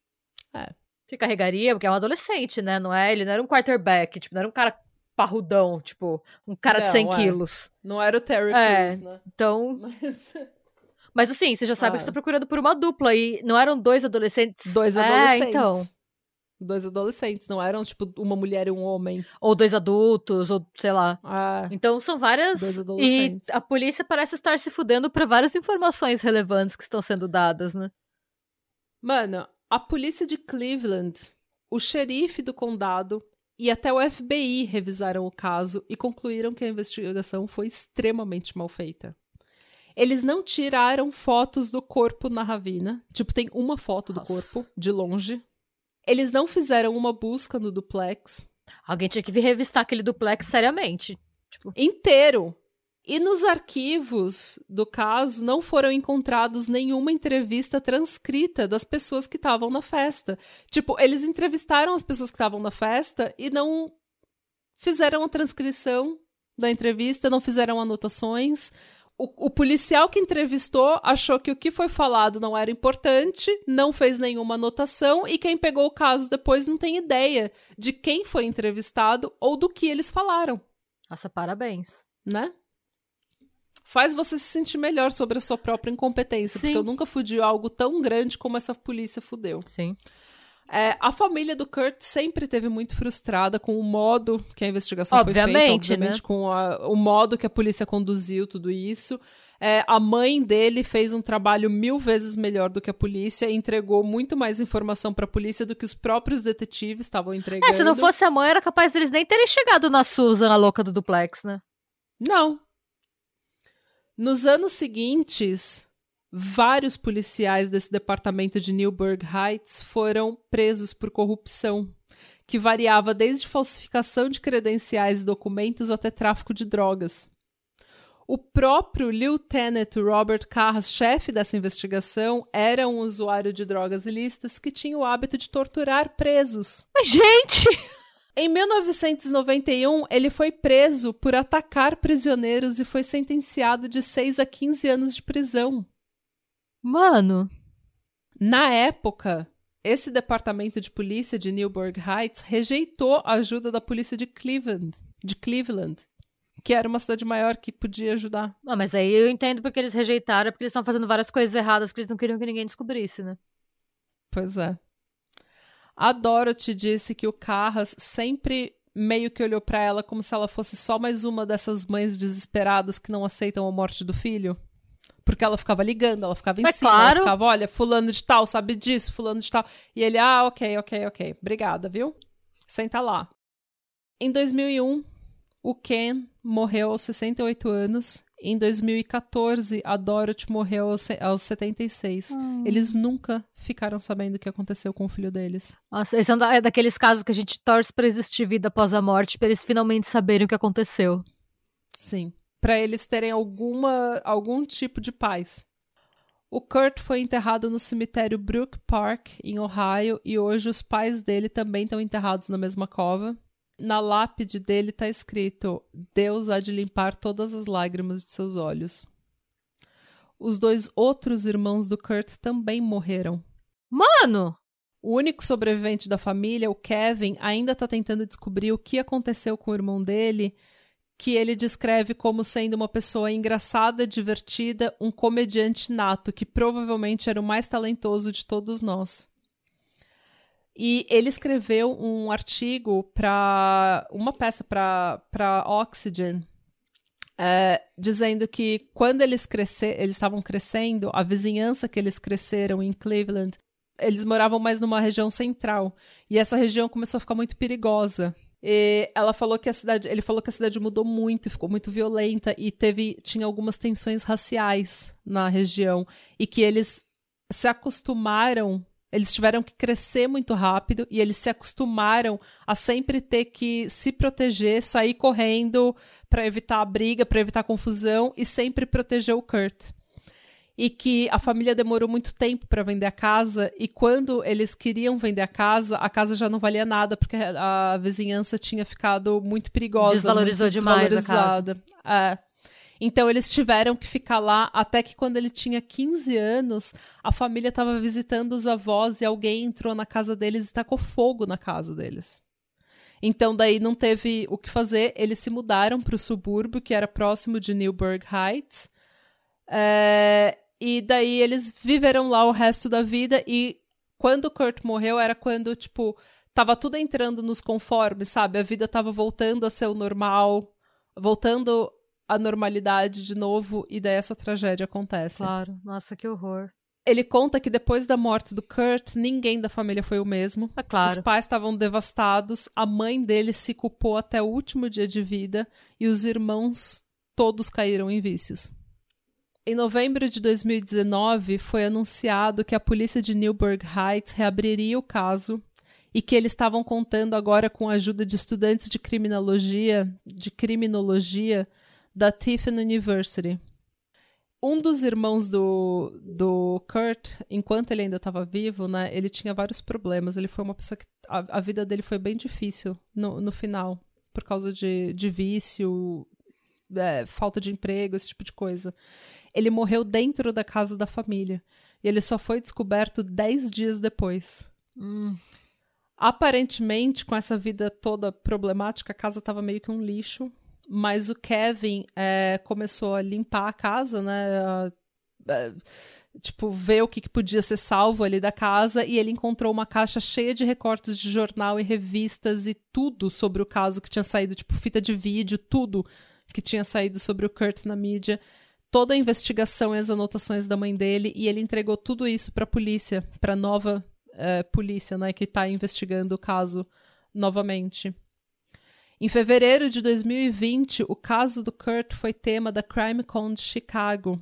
É. Que carregaria, porque é um adolescente, né? Não é? Ele não era um quarterback, tipo, não era um cara parrudão, tipo, um cara não, de 100 é. quilos. Não era o Terry é, Crews, né? Então. Mas... Mas assim, você já sabe ah. que você tá procurando por uma dupla e não eram dois adolescentes. Dois adolescentes. É, então. Dois adolescentes, não eram, tipo, uma mulher e um homem. Ou dois adultos, ou sei lá. Ah, então são várias. Dois adolescentes. E a polícia parece estar se fudendo para várias informações relevantes que estão sendo dadas, né? Mano, a polícia de Cleveland, o xerife do condado e até o FBI revisaram o caso e concluíram que a investigação foi extremamente mal feita. Eles não tiraram fotos do corpo na ravina. Tipo, tem uma foto do Nossa. corpo, de longe. Eles não fizeram uma busca no duplex. Alguém tinha que vir revistar aquele duplex seriamente. Tipo... Inteiro. E nos arquivos do caso não foram encontrados nenhuma entrevista transcrita das pessoas que estavam na festa. Tipo, eles entrevistaram as pessoas que estavam na festa e não fizeram a transcrição da entrevista, não fizeram anotações. O, o, policial que entrevistou achou que o que foi falado não era importante, não fez nenhuma anotação e quem pegou o caso depois não tem ideia de quem foi entrevistado ou do que eles falaram. Nossa, parabéns. Né? Faz você se sentir melhor sobre a sua própria incompetência. Sim. Porque eu nunca fudi algo tão grande como essa polícia fudeu. Sim. É, a família do Kurt sempre teve muito frustrada com o modo que a investigação obviamente, foi feita, obviamente, né? com a, o modo que a polícia conduziu tudo isso. É, a mãe dele fez um trabalho mil vezes melhor do que a polícia e entregou muito mais informação para a polícia do que os próprios detetives estavam entregando. É, se não fosse a mãe, era capaz deles nem terem chegado na Susan, a louca do duplex, né? Não, nos anos seguintes, vários policiais desse departamento de Newburgh Heights foram presos por corrupção, que variava desde falsificação de credenciais e documentos até tráfico de drogas. O próprio Lieutenant Robert Carras, chefe dessa investigação, era um usuário de drogas ilícitas que tinha o hábito de torturar presos. Mas, gente! Em 1991, ele foi preso por atacar prisioneiros e foi sentenciado de 6 a 15 anos de prisão. Mano. Na época, esse departamento de polícia de Newburgh Heights rejeitou a ajuda da polícia de Cleveland, de Cleveland, que era uma cidade maior que podia ajudar. Ah, mas aí eu entendo porque eles rejeitaram, porque eles estão fazendo várias coisas erradas que eles não queriam que ninguém descobrisse, né? Pois é. A Dorothy disse que o Carras sempre meio que olhou para ela como se ela fosse só mais uma dessas mães desesperadas que não aceitam a morte do filho. Porque ela ficava ligando, ela ficava em É cima, claro. ela ficava, olha, fulano de tal, sabe disso, fulano de tal. E ele, ah, ok, ok, ok. Obrigada, viu? Senta lá. Em 2001, o Ken morreu aos 68 anos. Em 2014, a Dorothy morreu aos se- aos 76. Eles nunca ficaram sabendo o que aconteceu com o filho deles. Nossa, esse é, um da- é daqueles casos que a gente torce pra existir vida após a morte, pra eles finalmente saberem o que aconteceu. Sim. Pra eles terem alguma, algum tipo de paz. O Kurt foi enterrado no cemitério Brook Park, em Ohio, e hoje os pais dele também estão enterrados na mesma cova. Na lápide dele está escrito: Deus há de limpar todas as lágrimas de seus olhos. Os dois outros irmãos do Kurt também morreram. Mano! O único sobrevivente da família, o Kevin, ainda está tentando descobrir o que aconteceu com o irmão dele, que ele descreve como sendo uma pessoa engraçada, divertida, um comediante nato, que provavelmente era o mais talentoso de todos nós. E ele escreveu um artigo para uma peça para Oxygen, é, dizendo que quando eles crescer, eles estavam crescendo, a vizinhança que eles cresceram em Cleveland eles moravam mais numa região central e essa região começou a ficar muito perigosa. E ela falou que a cidade, ele falou que a cidade mudou muito ficou muito violenta e teve tinha algumas tensões raciais na região e que eles se acostumaram, eles tiveram que crescer muito rápido e eles se acostumaram a sempre ter que se proteger, sair correndo para evitar a briga, para evitar a confusão e sempre proteger o Kurt e que a família demorou muito tempo para vender a casa e quando eles queriam vender a casa, a casa já não valia nada porque a vizinhança tinha ficado muito perigosa, Desvalorizou muito demais a desvalorizada. É. Então eles tiveram que ficar lá até que quando ele tinha 15 anos, a família estava visitando os avós e alguém entrou na casa deles e tacou fogo na casa deles. Então daí não teve o que fazer, eles se mudaram para o subúrbio que era próximo de Newburgh Heights. É, e daí eles viveram lá o resto da vida e quando Kurt morreu era quando, tipo, tava tudo entrando nos conformes, sabe? A vida tava voltando a ser o normal, voltando à normalidade de novo e daí essa tragédia acontece. Claro. Nossa, que horror. Ele conta que depois da morte do Kurt, ninguém da família foi o mesmo. É claro. Os pais estavam devastados, a mãe dele se culpou até o último dia de vida e os irmãos todos caíram em vícios. Em novembro de 2019, foi anunciado que a polícia de Newburgh Heights reabriria o caso e que eles estavam contando agora com a ajuda de estudantes de criminologia, de criminologia da Tiffin University. Um dos irmãos do, do Kurt, enquanto ele ainda estava vivo, né, ele tinha vários problemas. Ele foi uma pessoa que a, a vida dele foi bem difícil no, no final, por causa de, de vício, é, falta de emprego, esse tipo de coisa. Ele morreu dentro da casa da família. E ele só foi descoberto dez dias depois. Hum. Aparentemente, com essa vida toda problemática, a casa estava meio que um lixo. Mas o Kevin é, começou a limpar a casa, né? É, tipo, ver o que, que podia ser salvo ali da casa. E ele encontrou uma caixa cheia de recortes de jornal e revistas e tudo sobre o caso que tinha saído, tipo, fita de vídeo, tudo que tinha saído sobre o Kurt na mídia toda a investigação e as anotações da mãe dele e ele entregou tudo isso para a polícia, para a nova uh, polícia, né, que está investigando o caso novamente. Em fevereiro de 2020, o caso do Kurt foi tema da CrimeCon de Chicago.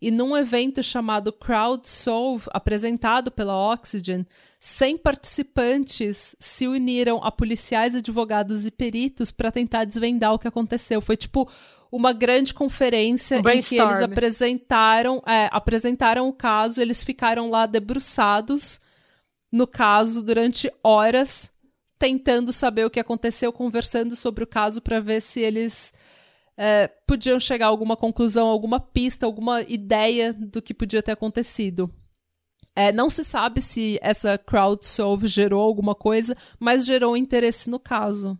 E num evento chamado Crowd Solve, apresentado pela Oxygen, 100 participantes se uniram a policiais, advogados e peritos para tentar desvendar o que aconteceu. Foi tipo uma grande conferência um em que eles apresentaram, é, apresentaram o caso, eles ficaram lá debruçados no caso durante horas, tentando saber o que aconteceu, conversando sobre o caso para ver se eles é, podiam chegar a alguma conclusão, alguma pista, alguma ideia do que podia ter acontecido. É, não se sabe se essa crowdsolve gerou alguma coisa, mas gerou interesse no caso.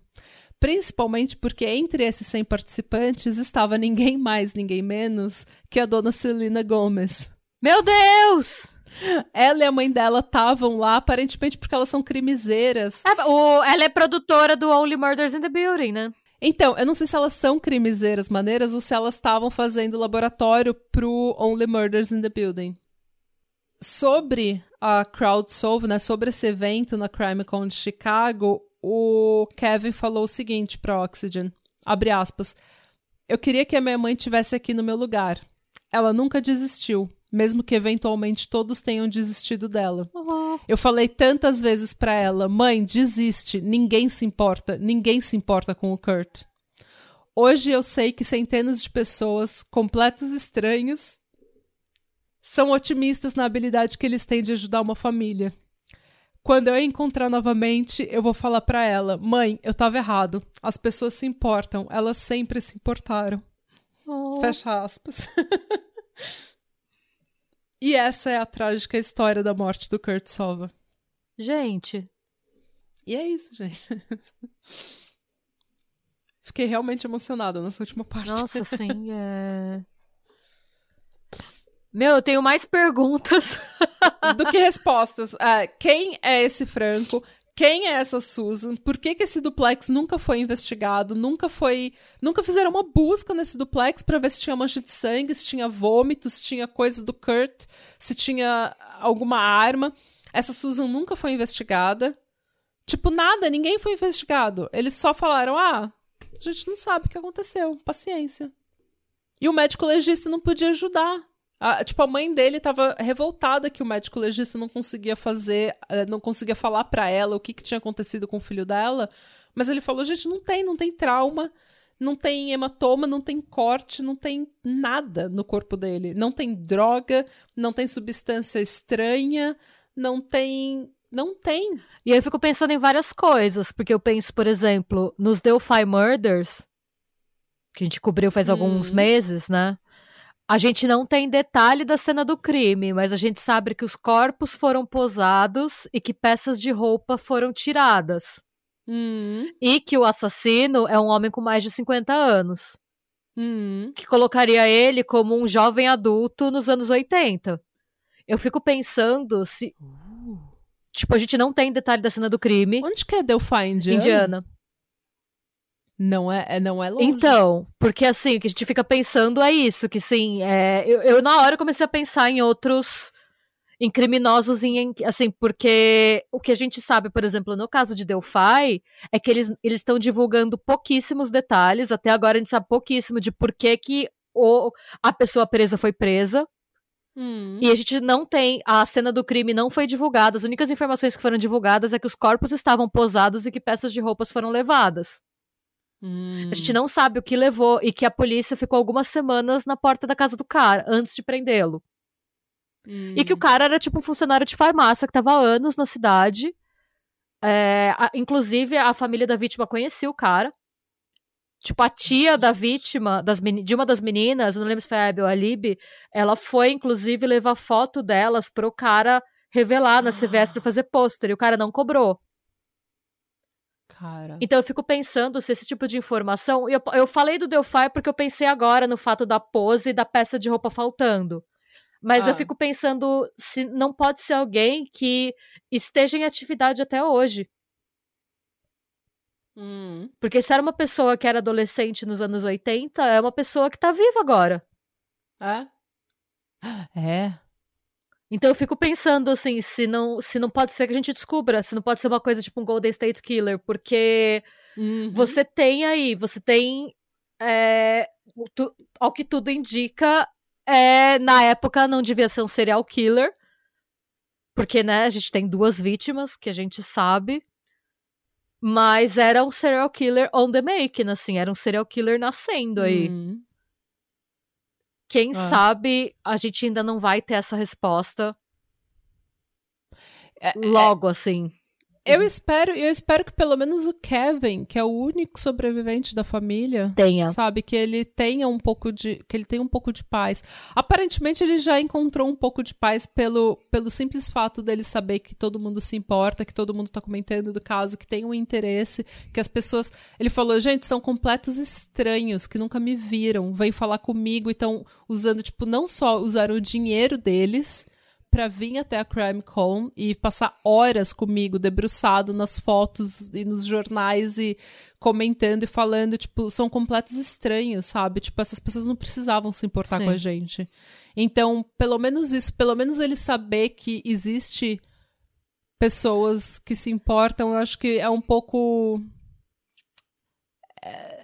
Principalmente porque entre esses 100 participantes estava ninguém mais, ninguém menos que a dona Celina Gomes. Meu Deus! Ela e a mãe dela estavam lá, aparentemente porque elas são crimezeiras. É, o, ela é produtora do Only Murders in the Building, né? Então, eu não sei se elas são crimezeiras maneiras ou se elas estavam fazendo laboratório pro Only Murders in the Building. Sobre a Crowdsolve, né, sobre esse evento na CrimeCon de Chicago, o Kevin falou o seguinte para Oxygen, abre aspas, eu queria que a minha mãe tivesse aqui no meu lugar. Ela nunca desistiu, mesmo que eventualmente todos tenham desistido dela. Uhum. Eu falei tantas vezes para ela, mãe, desiste, ninguém se importa, ninguém se importa com o Kurt. Hoje eu sei que centenas de pessoas, completos estranhos, são otimistas na habilidade que eles têm de ajudar uma família. Quando eu a encontrar novamente, eu vou falar para ela: "Mãe, eu tava errado. As pessoas se importam, elas sempre se importaram." Oh. Fecha aspas. e essa é a trágica história da morte do Kurt Sova. Gente. E é isso, gente. Fiquei realmente emocionada nessa última parte. Nossa, sim, é. Meu, eu tenho mais perguntas. Do que respostas. É, quem é esse Franco? Quem é essa Susan? Por que, que esse duplex nunca foi investigado? Nunca foi. Nunca fizeram uma busca nesse duplex para ver se tinha mancha de sangue, se tinha vômitos, se tinha coisa do Kurt, se tinha alguma arma. Essa Susan nunca foi investigada. Tipo, nada, ninguém foi investigado. Eles só falaram: ah, a gente não sabe o que aconteceu, paciência. E o médico legista não podia ajudar. A, tipo, a mãe dele tava revoltada que o médico legista não conseguia fazer, eh, não conseguia falar para ela o que, que tinha acontecido com o filho dela. Mas ele falou: gente, não tem, não tem trauma, não tem hematoma, não tem corte, não tem nada no corpo dele. Não tem droga, não tem substância estranha, não tem. Não tem. E aí eu fico pensando em várias coisas, porque eu penso, por exemplo, nos Delphi Murders, que a gente cobriu faz alguns Hum. meses, né? A gente não tem detalhe da cena do crime, mas a gente sabe que os corpos foram posados e que peças de roupa foram tiradas. Hum, E que o assassino é um homem com mais de 50 anos, hum. que colocaria ele como um jovem adulto nos anos 80. Eu fico pensando se. Tipo, a gente não tem detalhe da cena do crime. Onde que é Delphi, Indiana? Indiana. Não é, é- não é longe. Então, porque assim, o que a gente fica pensando é isso, que sim, é, eu, eu na hora comecei a pensar em outros, em criminosos, em, assim, porque o que a gente sabe, por exemplo, no caso de Delphi, é que eles eles estão divulgando pouquíssimos detalhes, até agora a gente sabe pouquíssimo de por que, que o, a pessoa presa foi presa, Hum. e a gente não tem, a cena do crime não foi divulgada, as únicas informações que foram divulgadas é que os corpos estavam posados e que peças de roupas foram levadas. Hum. A gente não sabe o que levou e que a polícia ficou algumas semanas na porta da casa do cara antes de prendê-lo. Hum. E que o cara era tipo um funcionário de farmácia que tava há anos na cidade. É, a- inclusive, a família da vítima conhecia o cara. Tipo, a tia da vítima, das de uma das meninas, eu não lembro se foi a Abby ou a Lib, ela foi, inclusive, levar foto delas pro cara revelar na CVS pra fazer pôster, e o cara não cobrou. Cara. Então eu fico pensando se esse tipo de informação. Eu, eu falei do Delphi porque eu pensei agora no fato da pose e da peça de roupa faltando. Mas eu Ah. fico pensando se não pode ser alguém que esteja em atividade até hoje. Hum. Porque se era uma pessoa que era adolescente nos anos 80, é uma pessoa que tá viva agora. É? É. Então eu fico pensando assim, se não, se não pode ser que a gente descubra, se não pode ser uma coisa tipo um Golden State Killer, porque Uhum. você tem aí, você tem. é, tu- ao que tudo indica, é, na época não devia ser um serial killer. Porque, né, a gente tem duas vítimas que a gente sabe. Mas era um serial killer on the making, assim, era um serial killer nascendo aí. Hum. Quem Ah. sabe a gente ainda não vai ter essa resposta É- logo, assim. Eu espero, eu espero que pelo menos o Kevin, que é o único sobrevivente da família, tenha. sabe, que ele tenha um pouco de, que ele tenha um pouco de paz. Aparentemente ele já encontrou um pouco de paz pelo, pelo simples fato dele saber que todo mundo se importa, que todo mundo tá comentando do caso, que tem um interesse, que as pessoas, ele falou, gente, são completos estranhos que nunca me viram, vêm falar comigo e estão usando tipo não só usaram o dinheiro deles, para vir até a Crime Con e passar horas comigo, debruçado nas fotos e nos jornais e comentando e falando, tipo, são completos estranhos, sabe? Tipo, essas pessoas não precisavam se importar Sim. com a gente. Então, pelo menos isso, pelo menos ele saber que existe pessoas que se importam, eu acho que é um pouco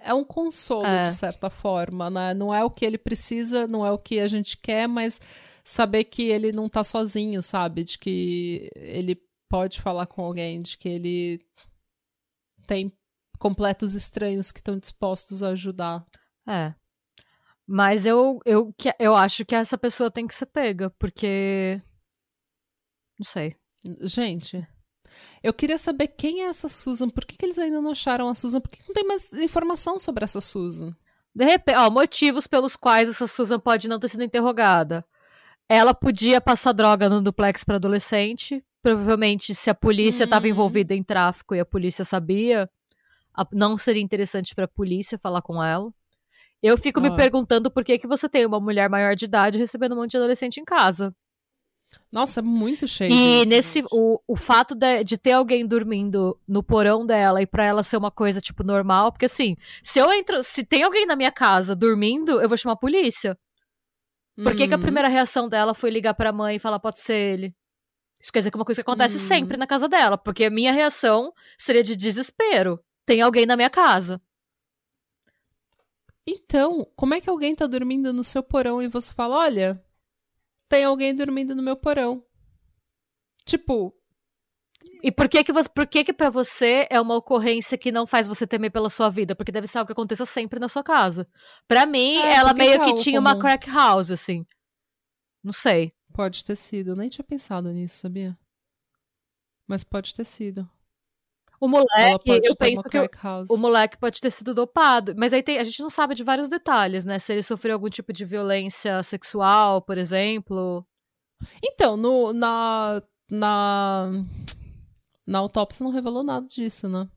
é, um consolo, é. de certa forma, né? Não é o que ele precisa, não é o que a gente quer, mas saber que ele não tá sozinho, sabe? De que ele pode falar com alguém, de que ele tem completos estranhos que estão dispostos a ajudar. É. Mas eu, eu, eu acho que essa pessoa tem que ser pega, porque. Não sei. Gente, eu queria saber quem é essa Susan. Por que, que eles ainda não acharam a Susan? Por que, que não tem mais informação sobre essa Susan? De repente, ó, motivos pelos quais essa Susan pode não ter sido interrogada. Ela podia passar droga no duplex para adolescente. Provavelmente, se a polícia estava uhum. envolvida em tráfico e a polícia sabia, não seria interessante para a polícia falar com ela. Eu fico me perguntando por que, que você tem uma mulher maior de idade recebendo um monte de adolescente em casa. Nossa, é muito cheio. E disso, nesse o, o fato de, de ter alguém dormindo no porão dela e para ela ser uma coisa tipo normal, porque assim, se eu entro, se tem alguém na minha casa dormindo, eu vou chamar a polícia. Por que, que a uhum. primeira reação dela foi ligar pra mãe e falar, pode ser ele? Isso quer dizer que é uma coisa que acontece uhum. sempre na casa dela, porque a minha reação seria de desespero. Tem alguém na minha casa. Então, como é que alguém tá dormindo no seu porão e você fala, olha, tem alguém dormindo no meu porão? Tipo, e por que que, você, por que que pra você é uma ocorrência que não faz você temer pela sua vida? Porque deve ser algo que aconteça sempre na sua casa. Pra mim, é, ela meio que, que tinha comum. uma crack house, assim. Não sei. Pode ter sido. Eu nem tinha pensado nisso, sabia? Mas pode ter sido. O moleque, eu penso que o, o, moleque pode ter sido dopado. Mas aí tem, a gente não sabe de vários detalhes, né? Se ele sofreu algum tipo de violência sexual, por exemplo. Então, no, na, na na autópsia não revelou nada disso, né?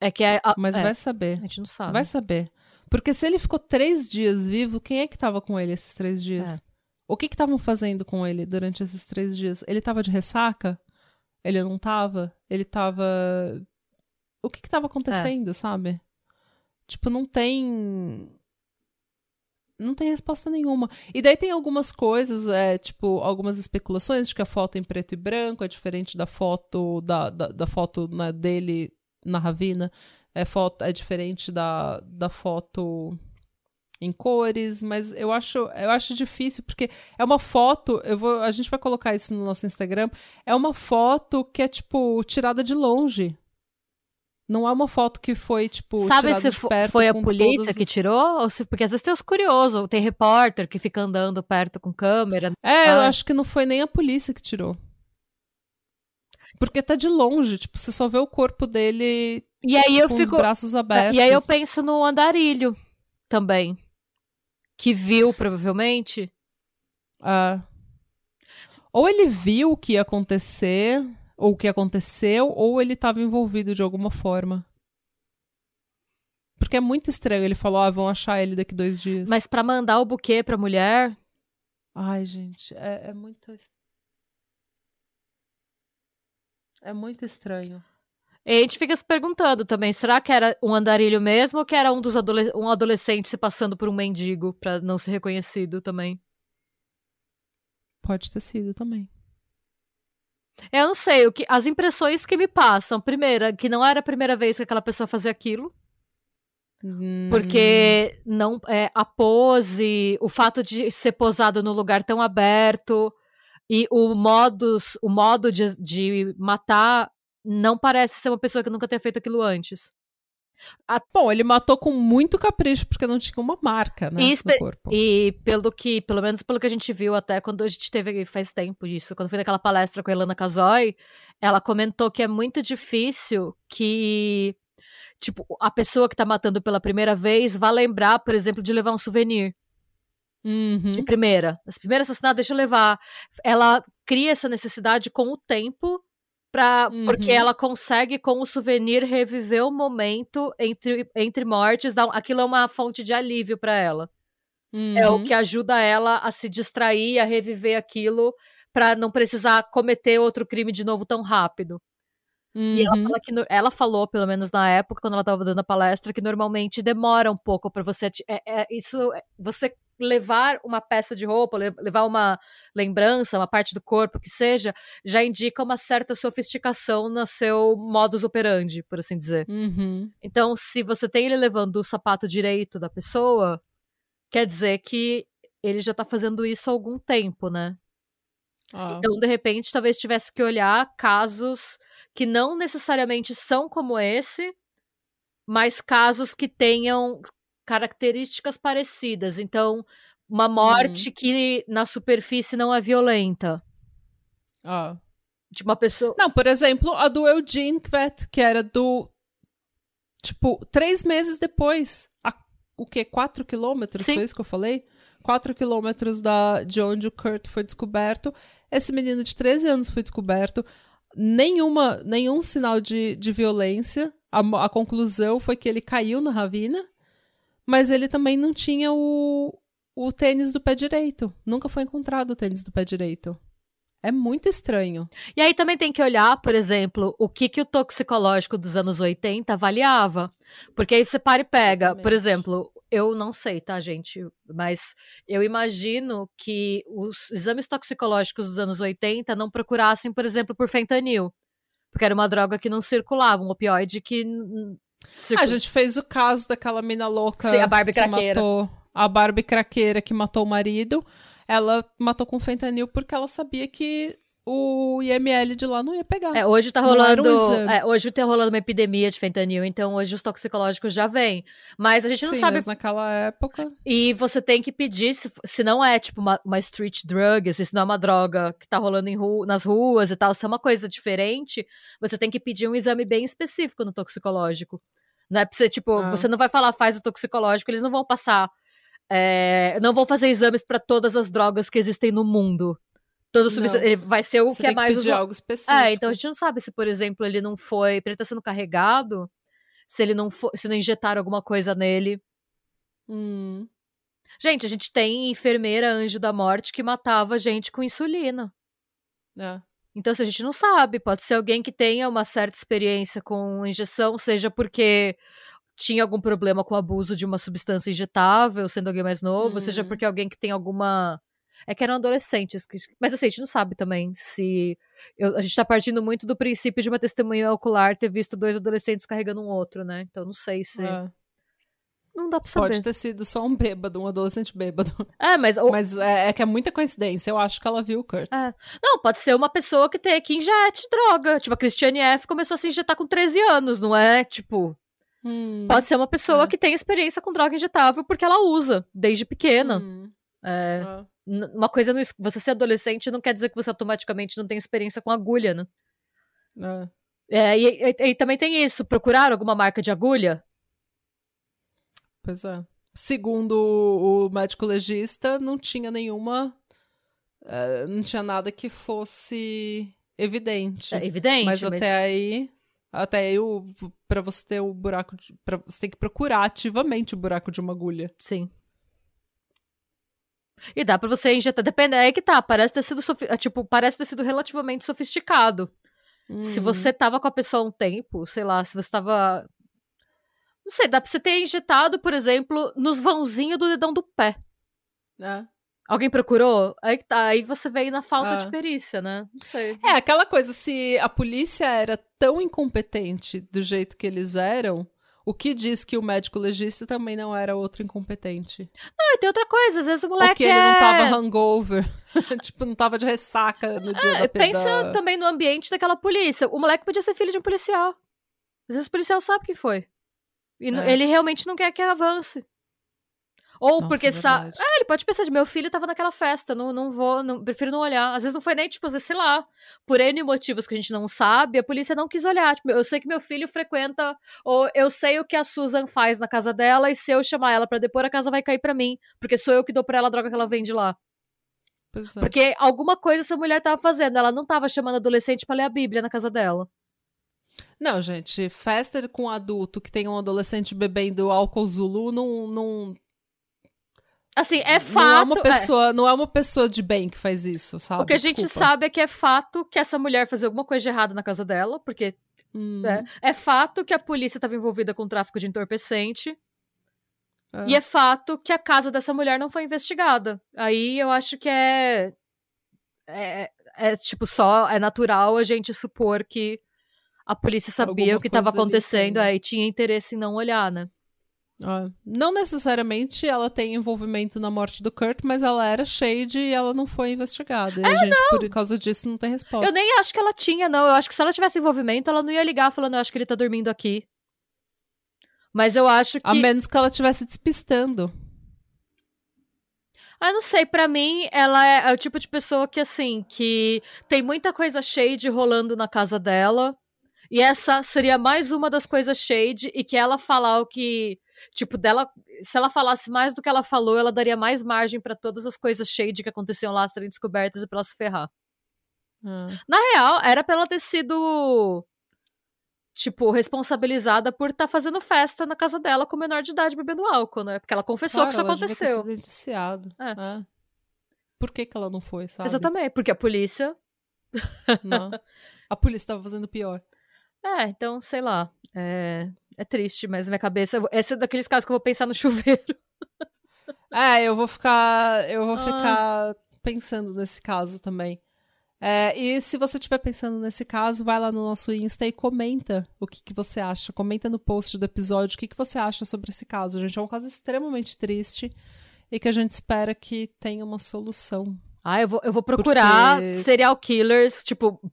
É que é. A, Mas é, vai saber. A gente não sabe. Vai saber. Porque se ele ficou três dias vivo, quem é que tava com ele esses três dias? É. O que estavam fazendo com ele durante esses três dias? Ele tava de ressaca? Ele não tava? Ele tava. O que que tava acontecendo, é. sabe? Tipo, não tem não tem resposta nenhuma. E daí tem algumas coisas, é, tipo, algumas especulações de que a foto em preto e branco é diferente da foto da, da, da foto né, dele na Ravina. É, foto, é diferente da, da foto em cores, mas eu acho, eu acho difícil, porque é uma foto, eu vou, a gente vai colocar isso no nosso Instagram, é uma foto que é, tipo, tirada de longe. Não é uma foto que foi, tipo, Sabe se foi a polícia os... que tirou? Ou se, porque às vezes tem os curiosos, tem repórter que fica andando perto com câmera. É, ah. eu acho que não foi nem a polícia que tirou. Porque tá de longe, tipo, você só vê o corpo dele e aí eu com fico... os braços abertos. E aí eu penso no andarilho também. Que viu, provavelmente. Ah. Ou ele viu o que ia acontecer ou o que aconteceu, ou ele estava envolvido de alguma forma. Porque é muito estranho. Ele falou, ah, vão achar ele daqui dois dias. Mas para mandar o buquê pra mulher. Ai, gente, é, é muito. É muito estranho. E a gente fica se perguntando também, será que era um andarilho mesmo ou que era um dos adole um adolescente se passando por um mendigo para não ser reconhecido também? Pode ter sido também. Eu não sei, o que, as impressões que me passam. Primeira, que não era a primeira vez que aquela pessoa fazia aquilo. Hum. Porque não é, a pose, o fato de ser posado no lugar tão aberto e o modus, o modo de, de matar não parece ser uma pessoa que nunca tenha feito aquilo antes. A... Bom, ele matou com muito capricho, porque não tinha uma marca, né, e, no corpo. E pelo que, pelo menos pelo que a gente viu até quando a gente teve, faz tempo disso, quando foi naquela palestra com a Elana Casoy, ela comentou que é muito difícil que, tipo, a pessoa que tá matando pela primeira vez vá lembrar, por exemplo, de levar um souvenir. Uhum. De primeira. As primeiras assassinatos, deixa eu levar. Ela cria essa necessidade com o tempo Pra, uhum. Porque ela consegue, com o souvenir, reviver o momento entre, entre mortes. Aquilo é uma fonte de alívio para ela. Uhum. É o uhum. que ajuda ela a se distrair, a reviver aquilo, para não precisar cometer outro crime de novo tão rápido. Uhum. E ela, uhum. que, ela, falou, pelo menos na época, quando ela estava dando a palestra, que normalmente demora um pouco para você. É, é, isso, é, você levar uma peça de roupa, levar uma lembrança, uma parte do corpo que seja, já indica uma certa sofisticação no seu modus operandi, por assim dizer. Uhum. Então, se você tem ele levando o sapato direito da pessoa, quer dizer que ele já tá fazendo isso há algum tempo, né? Ah. Então, de repente, talvez tivesse que olhar casos que não necessariamente são como esse, mas casos que tenham características parecidas. Então, uma morte uhum. que na superfície não é violenta. Ah. De uma pessoa. Não, por exemplo, a do Eugene Kvet, que era do. Tipo, três meses depois. A, o quê? Quatro quilômetros? Sim. Foi isso que eu falei? Quatro quilômetros da, de onde o Kurt foi descoberto. Esse menino de 13 anos foi descoberto. Nenhuma, nenhum sinal de, de violência. A, a conclusão foi que ele caiu na ravina mas ele também não tinha o, o tênis do pé direito. Nunca foi encontrado o tênis do pé direito. É muito estranho. E aí também tem que olhar, por exemplo, o que, que o toxicológico dos anos 80 avaliava. Porque aí você para e pega. Exatamente. Por exemplo, eu não sei, tá, gente? Mas eu imagino que os exames toxicológicos dos anos 80 não procurassem, por exemplo, por fentanil. Porque era uma droga que não circulava, um opioide que Tipo... A gente fez o caso daquela mina louca Sim, a Barbie que craqueira. matou a Barbie craqueira que matou o marido. Ela matou com fentanil porque ela sabia que o IML de lá não ia pegar. É, hoje tá rolando. Um é, hoje tá rolando uma epidemia de fentanil, então hoje os toxicológicos já vêm. Mas a gente não Sim, sabe. Mas naquela época. E você tem que pedir, se, se não é tipo uma, uma street drug, assim, se não é uma droga que tá rolando ru nas ruas e tal, se é uma coisa diferente, você tem que pedir um exame bem específico no toxicológico. Não é pra você, tipo, ah. você não vai falar faz o toxicológico, eles não vão passar. É, não vão fazer exames para todas as drogas que existem no mundo. Todo ele vai ser o você que é mais usado. algo específico. É, então a gente não sabe se, por exemplo, ele não foi, ele tá sendo carregado, se ele não for, se não injetaram alguma coisa nele. Hum. Gente, a gente tem enfermeira anjo da morte que matava gente com insulina. É. Então, se a gente não sabe, pode ser alguém que tenha uma certa experiência com injeção, seja porque tinha algum problema com o abuso de uma substância injetável, sendo alguém mais novo, seja uhum. porque alguém que tem alguma. É que eram adolescentes. Mas assim, a gente não sabe também se. Eu, a gente tá partindo muito do princípio de uma testemunha ocular ter visto dois adolescentes carregando um outro, né? Então não sei se. É. Não dá pra saber. Pode ter sido só um bêbado, um adolescente bêbado. É, mas. O... Mas é, é, que é muita coincidência. Eu acho que ela viu o Kurt. É. Não, pode ser uma pessoa que tem que injete droga. Tipo, a Christiane F começou a se injetar com 13 anos, não é? Tipo. Hum, pode ser uma pessoa é. que tem experiência com droga injetável porque ela usa desde pequena. Hum, é, é. Uma coisa, no, você ser adolescente não quer dizer que você automaticamente não tem experiência com agulha, né? É. é e, e, e também tem isso. Procurar alguma marca de agulha? Pois é. Segundo o médico legista, não tinha nenhuma. Uh, não tinha nada que fosse evidente. É evidente, mas, mas... até aí. Até aí, o, pra você ter o buraco. De, pra, você tem que procurar ativamente o buraco de uma agulha. Sim. E dá pra você injetar. Depende. É que tá. Parece ter sido. É, tipo, parece ter sido relativamente sofisticado. Hum. Se uhum. você tava com a pessoa há um tempo, sei lá, se você tava não sei, dá pra você ter injetado, por exemplo, nos vãozinhos do dedão do pé. É. Alguém procurou? Aí tá, aí você veio na falta de perícia, né? Não sei. É, aquela coisa, se a polícia era tão incompetente do jeito que eles eram, o que diz que o médico legista também não era outro incompetente? Não, e tem outra coisa, às vezes o moleque. Porque ele é... não tava hangover. tipo, não tava de ressaca no dia é, da Pensa também no ambiente daquela polícia. O moleque podia ser filho de um policial. Às vezes o policial sabe quem foi. E É. ele realmente não quer que avance. Ou Nossa, porque é sabe. É, ele pode pensar de meu filho tava naquela festa, não, não vou, não, prefiro não olhar. Às vezes não foi nem, tipo, sei lá, por N motivos que a gente não sabe, a polícia não quis olhar. Tipo, eu sei que meu filho frequenta, ou eu sei o que a Susan faz na casa dela, e se eu chamar ela pra depor, a casa vai cair pra mim, porque sou eu que dou pra ela a droga que ela vende lá. É. Porque alguma coisa essa mulher tava fazendo, ela não tava chamando adolescente pra ler a Bíblia na casa dela. Não, gente, festa com adulto que tem um adolescente bebendo álcool Zulu não, não, Assim, é não é fato. uma é. pessoa, não é uma pessoa de bem que faz isso, sabe? O que a gente Desculpa. sabe é que é fato que essa mulher fazia alguma coisa de errado na casa dela, porque Hum, é, é fato que a polícia estava envolvida com tráfico de entorpecente, é. e é fato que a casa dessa mulher não foi investigada. Aí eu acho que é, é, é, tipo só é natural a gente supor que a polícia sabia Alguma o que estava acontecendo né? aí tinha interesse em não olhar, né? Ah, Não necessariamente ela tem envolvimento na morte do Kurt, mas ela era shade e ela não foi investigada. E a gente, por causa disso, não tem resposta. É, Eu nem acho que ela tinha, não. Eu acho que se ela tivesse envolvimento, ela não ia ligar falando, eu acho que ele tá dormindo aqui. Mas eu acho que. A menos que ela estivesse despistando. Ah, não sei, pra mim, ela é, é o tipo de pessoa que, assim, que tem muita coisa shade rolando na casa dela. E essa seria mais uma das coisas shade, e que ela falar o que. Tipo, dela. Se ela falasse mais do que ela falou, ela daria mais margem pra todas as coisas shade que aconteciam lá serem descobertas e pra ela se ferrar. Ah. Na real, era pra ela ter sido. Tipo, responsabilizada por estar fazendo festa na casa dela com menor de idade bebendo álcool, né? Porque ela confessou que isso ela devia ter aconteceu. sido. É. É. Por que, que ela não foi, sabe? Exatamente, porque a polícia Não. A polícia estava fazendo pior. É, então, sei lá. É, é triste, mas na minha cabeça. Esse é daqueles casos que eu vou pensar no chuveiro. É, eu vou ficar. Eu vou Ah. ficar pensando nesse caso também. É, e se você estiver pensando nesse caso, vai lá no nosso Insta e comenta o que, que você acha. Comenta no post do episódio o que, que você acha sobre esse caso. Gente, é um caso extremamente triste e que a gente espera que tenha uma solução. Ah, eu vou, eu vou procurar Porque- serial killers, tipo, po-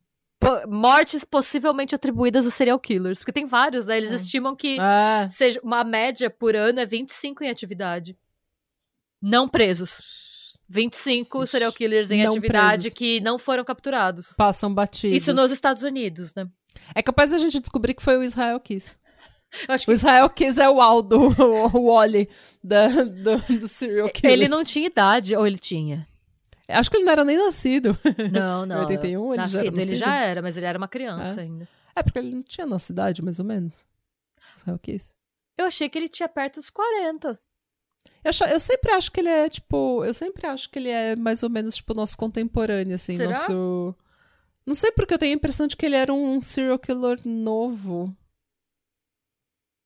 mortes possivelmente atribuídas a serial killers. Porque tem vários, né? Eles É. estimam que É. seja uma média por ano é 25 em atividade. Não presos. 25 Ixi. serial killers em atividade presos. que não foram capturados. Passam batidos. Isso nos Estados Unidos, né? É capaz a gente descobrir que foi o Israel Kiss. Acho O que Israel Kiss é o Aldo, o, o Wally da, do, do serial killer. ele não tinha idade, ou ele tinha? Acho que ele não era nem nascido. Não, não. 81 ele já era nascido, ele nascido? já era, mas ele era uma criança ainda. É porque ele não tinha nossa idade, mais ou menos. Israel Kiss. Eu achei que ele tinha perto dos 40. Eu, eu sempre acho que ele é, tipo. Eu sempre acho que ele é mais ou menos, tipo, nosso contemporâneo, assim. Será? Nosso. Não sei porque eu tenho a impressão de que ele era um serial killer novo.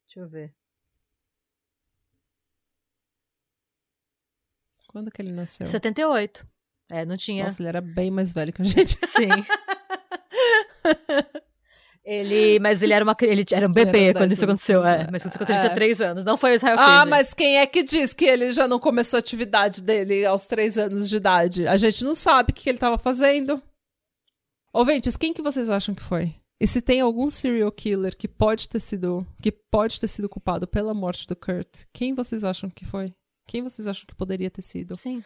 Deixa eu ver. Quando que ele nasceu? 78. É, não tinha. Nossa, ele era bem mais velho que a gente. Sim. ele, mas ele era uma ele era um bebê era quando 10 isso anos, aconteceu. É, é. mas quando isso aconteceu, ele É. tinha 3 anos. Não foi o Israel Ah, mas quem é que diz que ele já não começou a atividade dele aos três anos de idade? A gente não sabe o que que ele estava fazendo. Ouvintes, quem que vocês acham que foi? E se tem algum serial killer que pode ter sido que pode ter sido culpado pela morte do Kurt, quem vocês acham que foi? Quem vocês acham que poderia ter sido? Sim.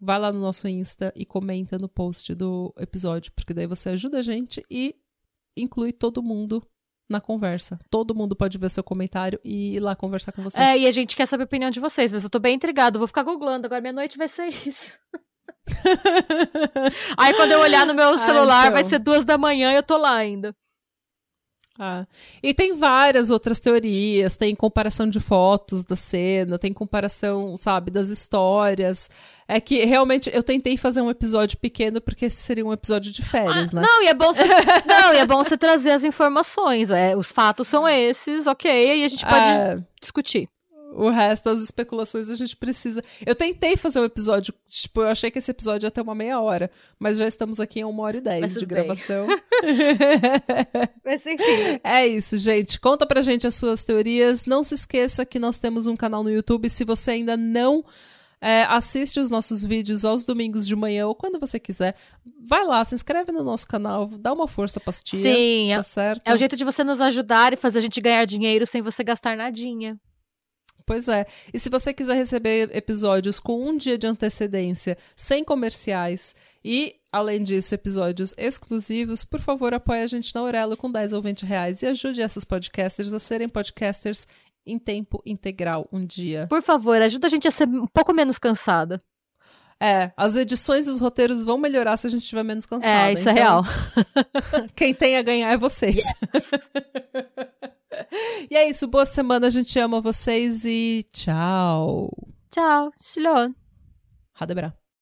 Vai lá no nosso Insta e comenta no post do episódio, porque daí você ajuda a gente e inclui todo mundo na conversa. Todo mundo pode ver seu comentário e ir lá conversar com você. É, e a gente quer saber a opinião de vocês, mas eu tô bem intrigado. Vou ficar googlando. Agora minha noite vai ser isso. Aí quando eu olhar no meu Ah, celular, então. vai ser duas da manhã e eu tô lá ainda. Ah. E tem várias outras teorias, tem comparação de fotos da cena, tem comparação, sabe, das histórias. É que realmente eu tentei fazer um episódio pequeno porque esse seria um episódio de férias, né? Não, e é bom você, não, e é bom você trazer as informações. É, os fatos são esses, ok, aí a gente pode É, discutir. O resto, as especulações, a gente precisa. Eu tentei fazer um episódio, tipo, eu achei que esse episódio ia ter uma meia hora, mas já estamos aqui em uma hora e dez de gravação. Mas enfim. É isso, gente. Conta pra gente as suas teorias. Não se esqueça que nós temos um canal no YouTube. Se você ainda não É, assiste os nossos vídeos aos domingos de manhã ou quando você quiser. Vai lá, se inscreve no nosso canal, dá uma força pra tia. Sim, tá é, certo? é o jeito de você nos ajudar e fazer a gente ganhar dinheiro sem você gastar nadinha. Pois é. E se você quiser receber episódios com um dia de antecedência, sem comerciais e, além disso, episódios exclusivos, por favor, apoie a gente na Aurelo com 10 ou 20 reais e ajude essas podcasters a serem podcasters em tempo integral um dia. Por favor, ajuda a gente a ser um pouco menos cansada. É, as edições e os roteiros vão melhorar se a gente estiver menos cansada. É, isso é Então, real. Quem tem a ganhar é vocês. e é isso, boa semana, a gente ama vocês e tchau. Tchau, Shilon. Hadebra.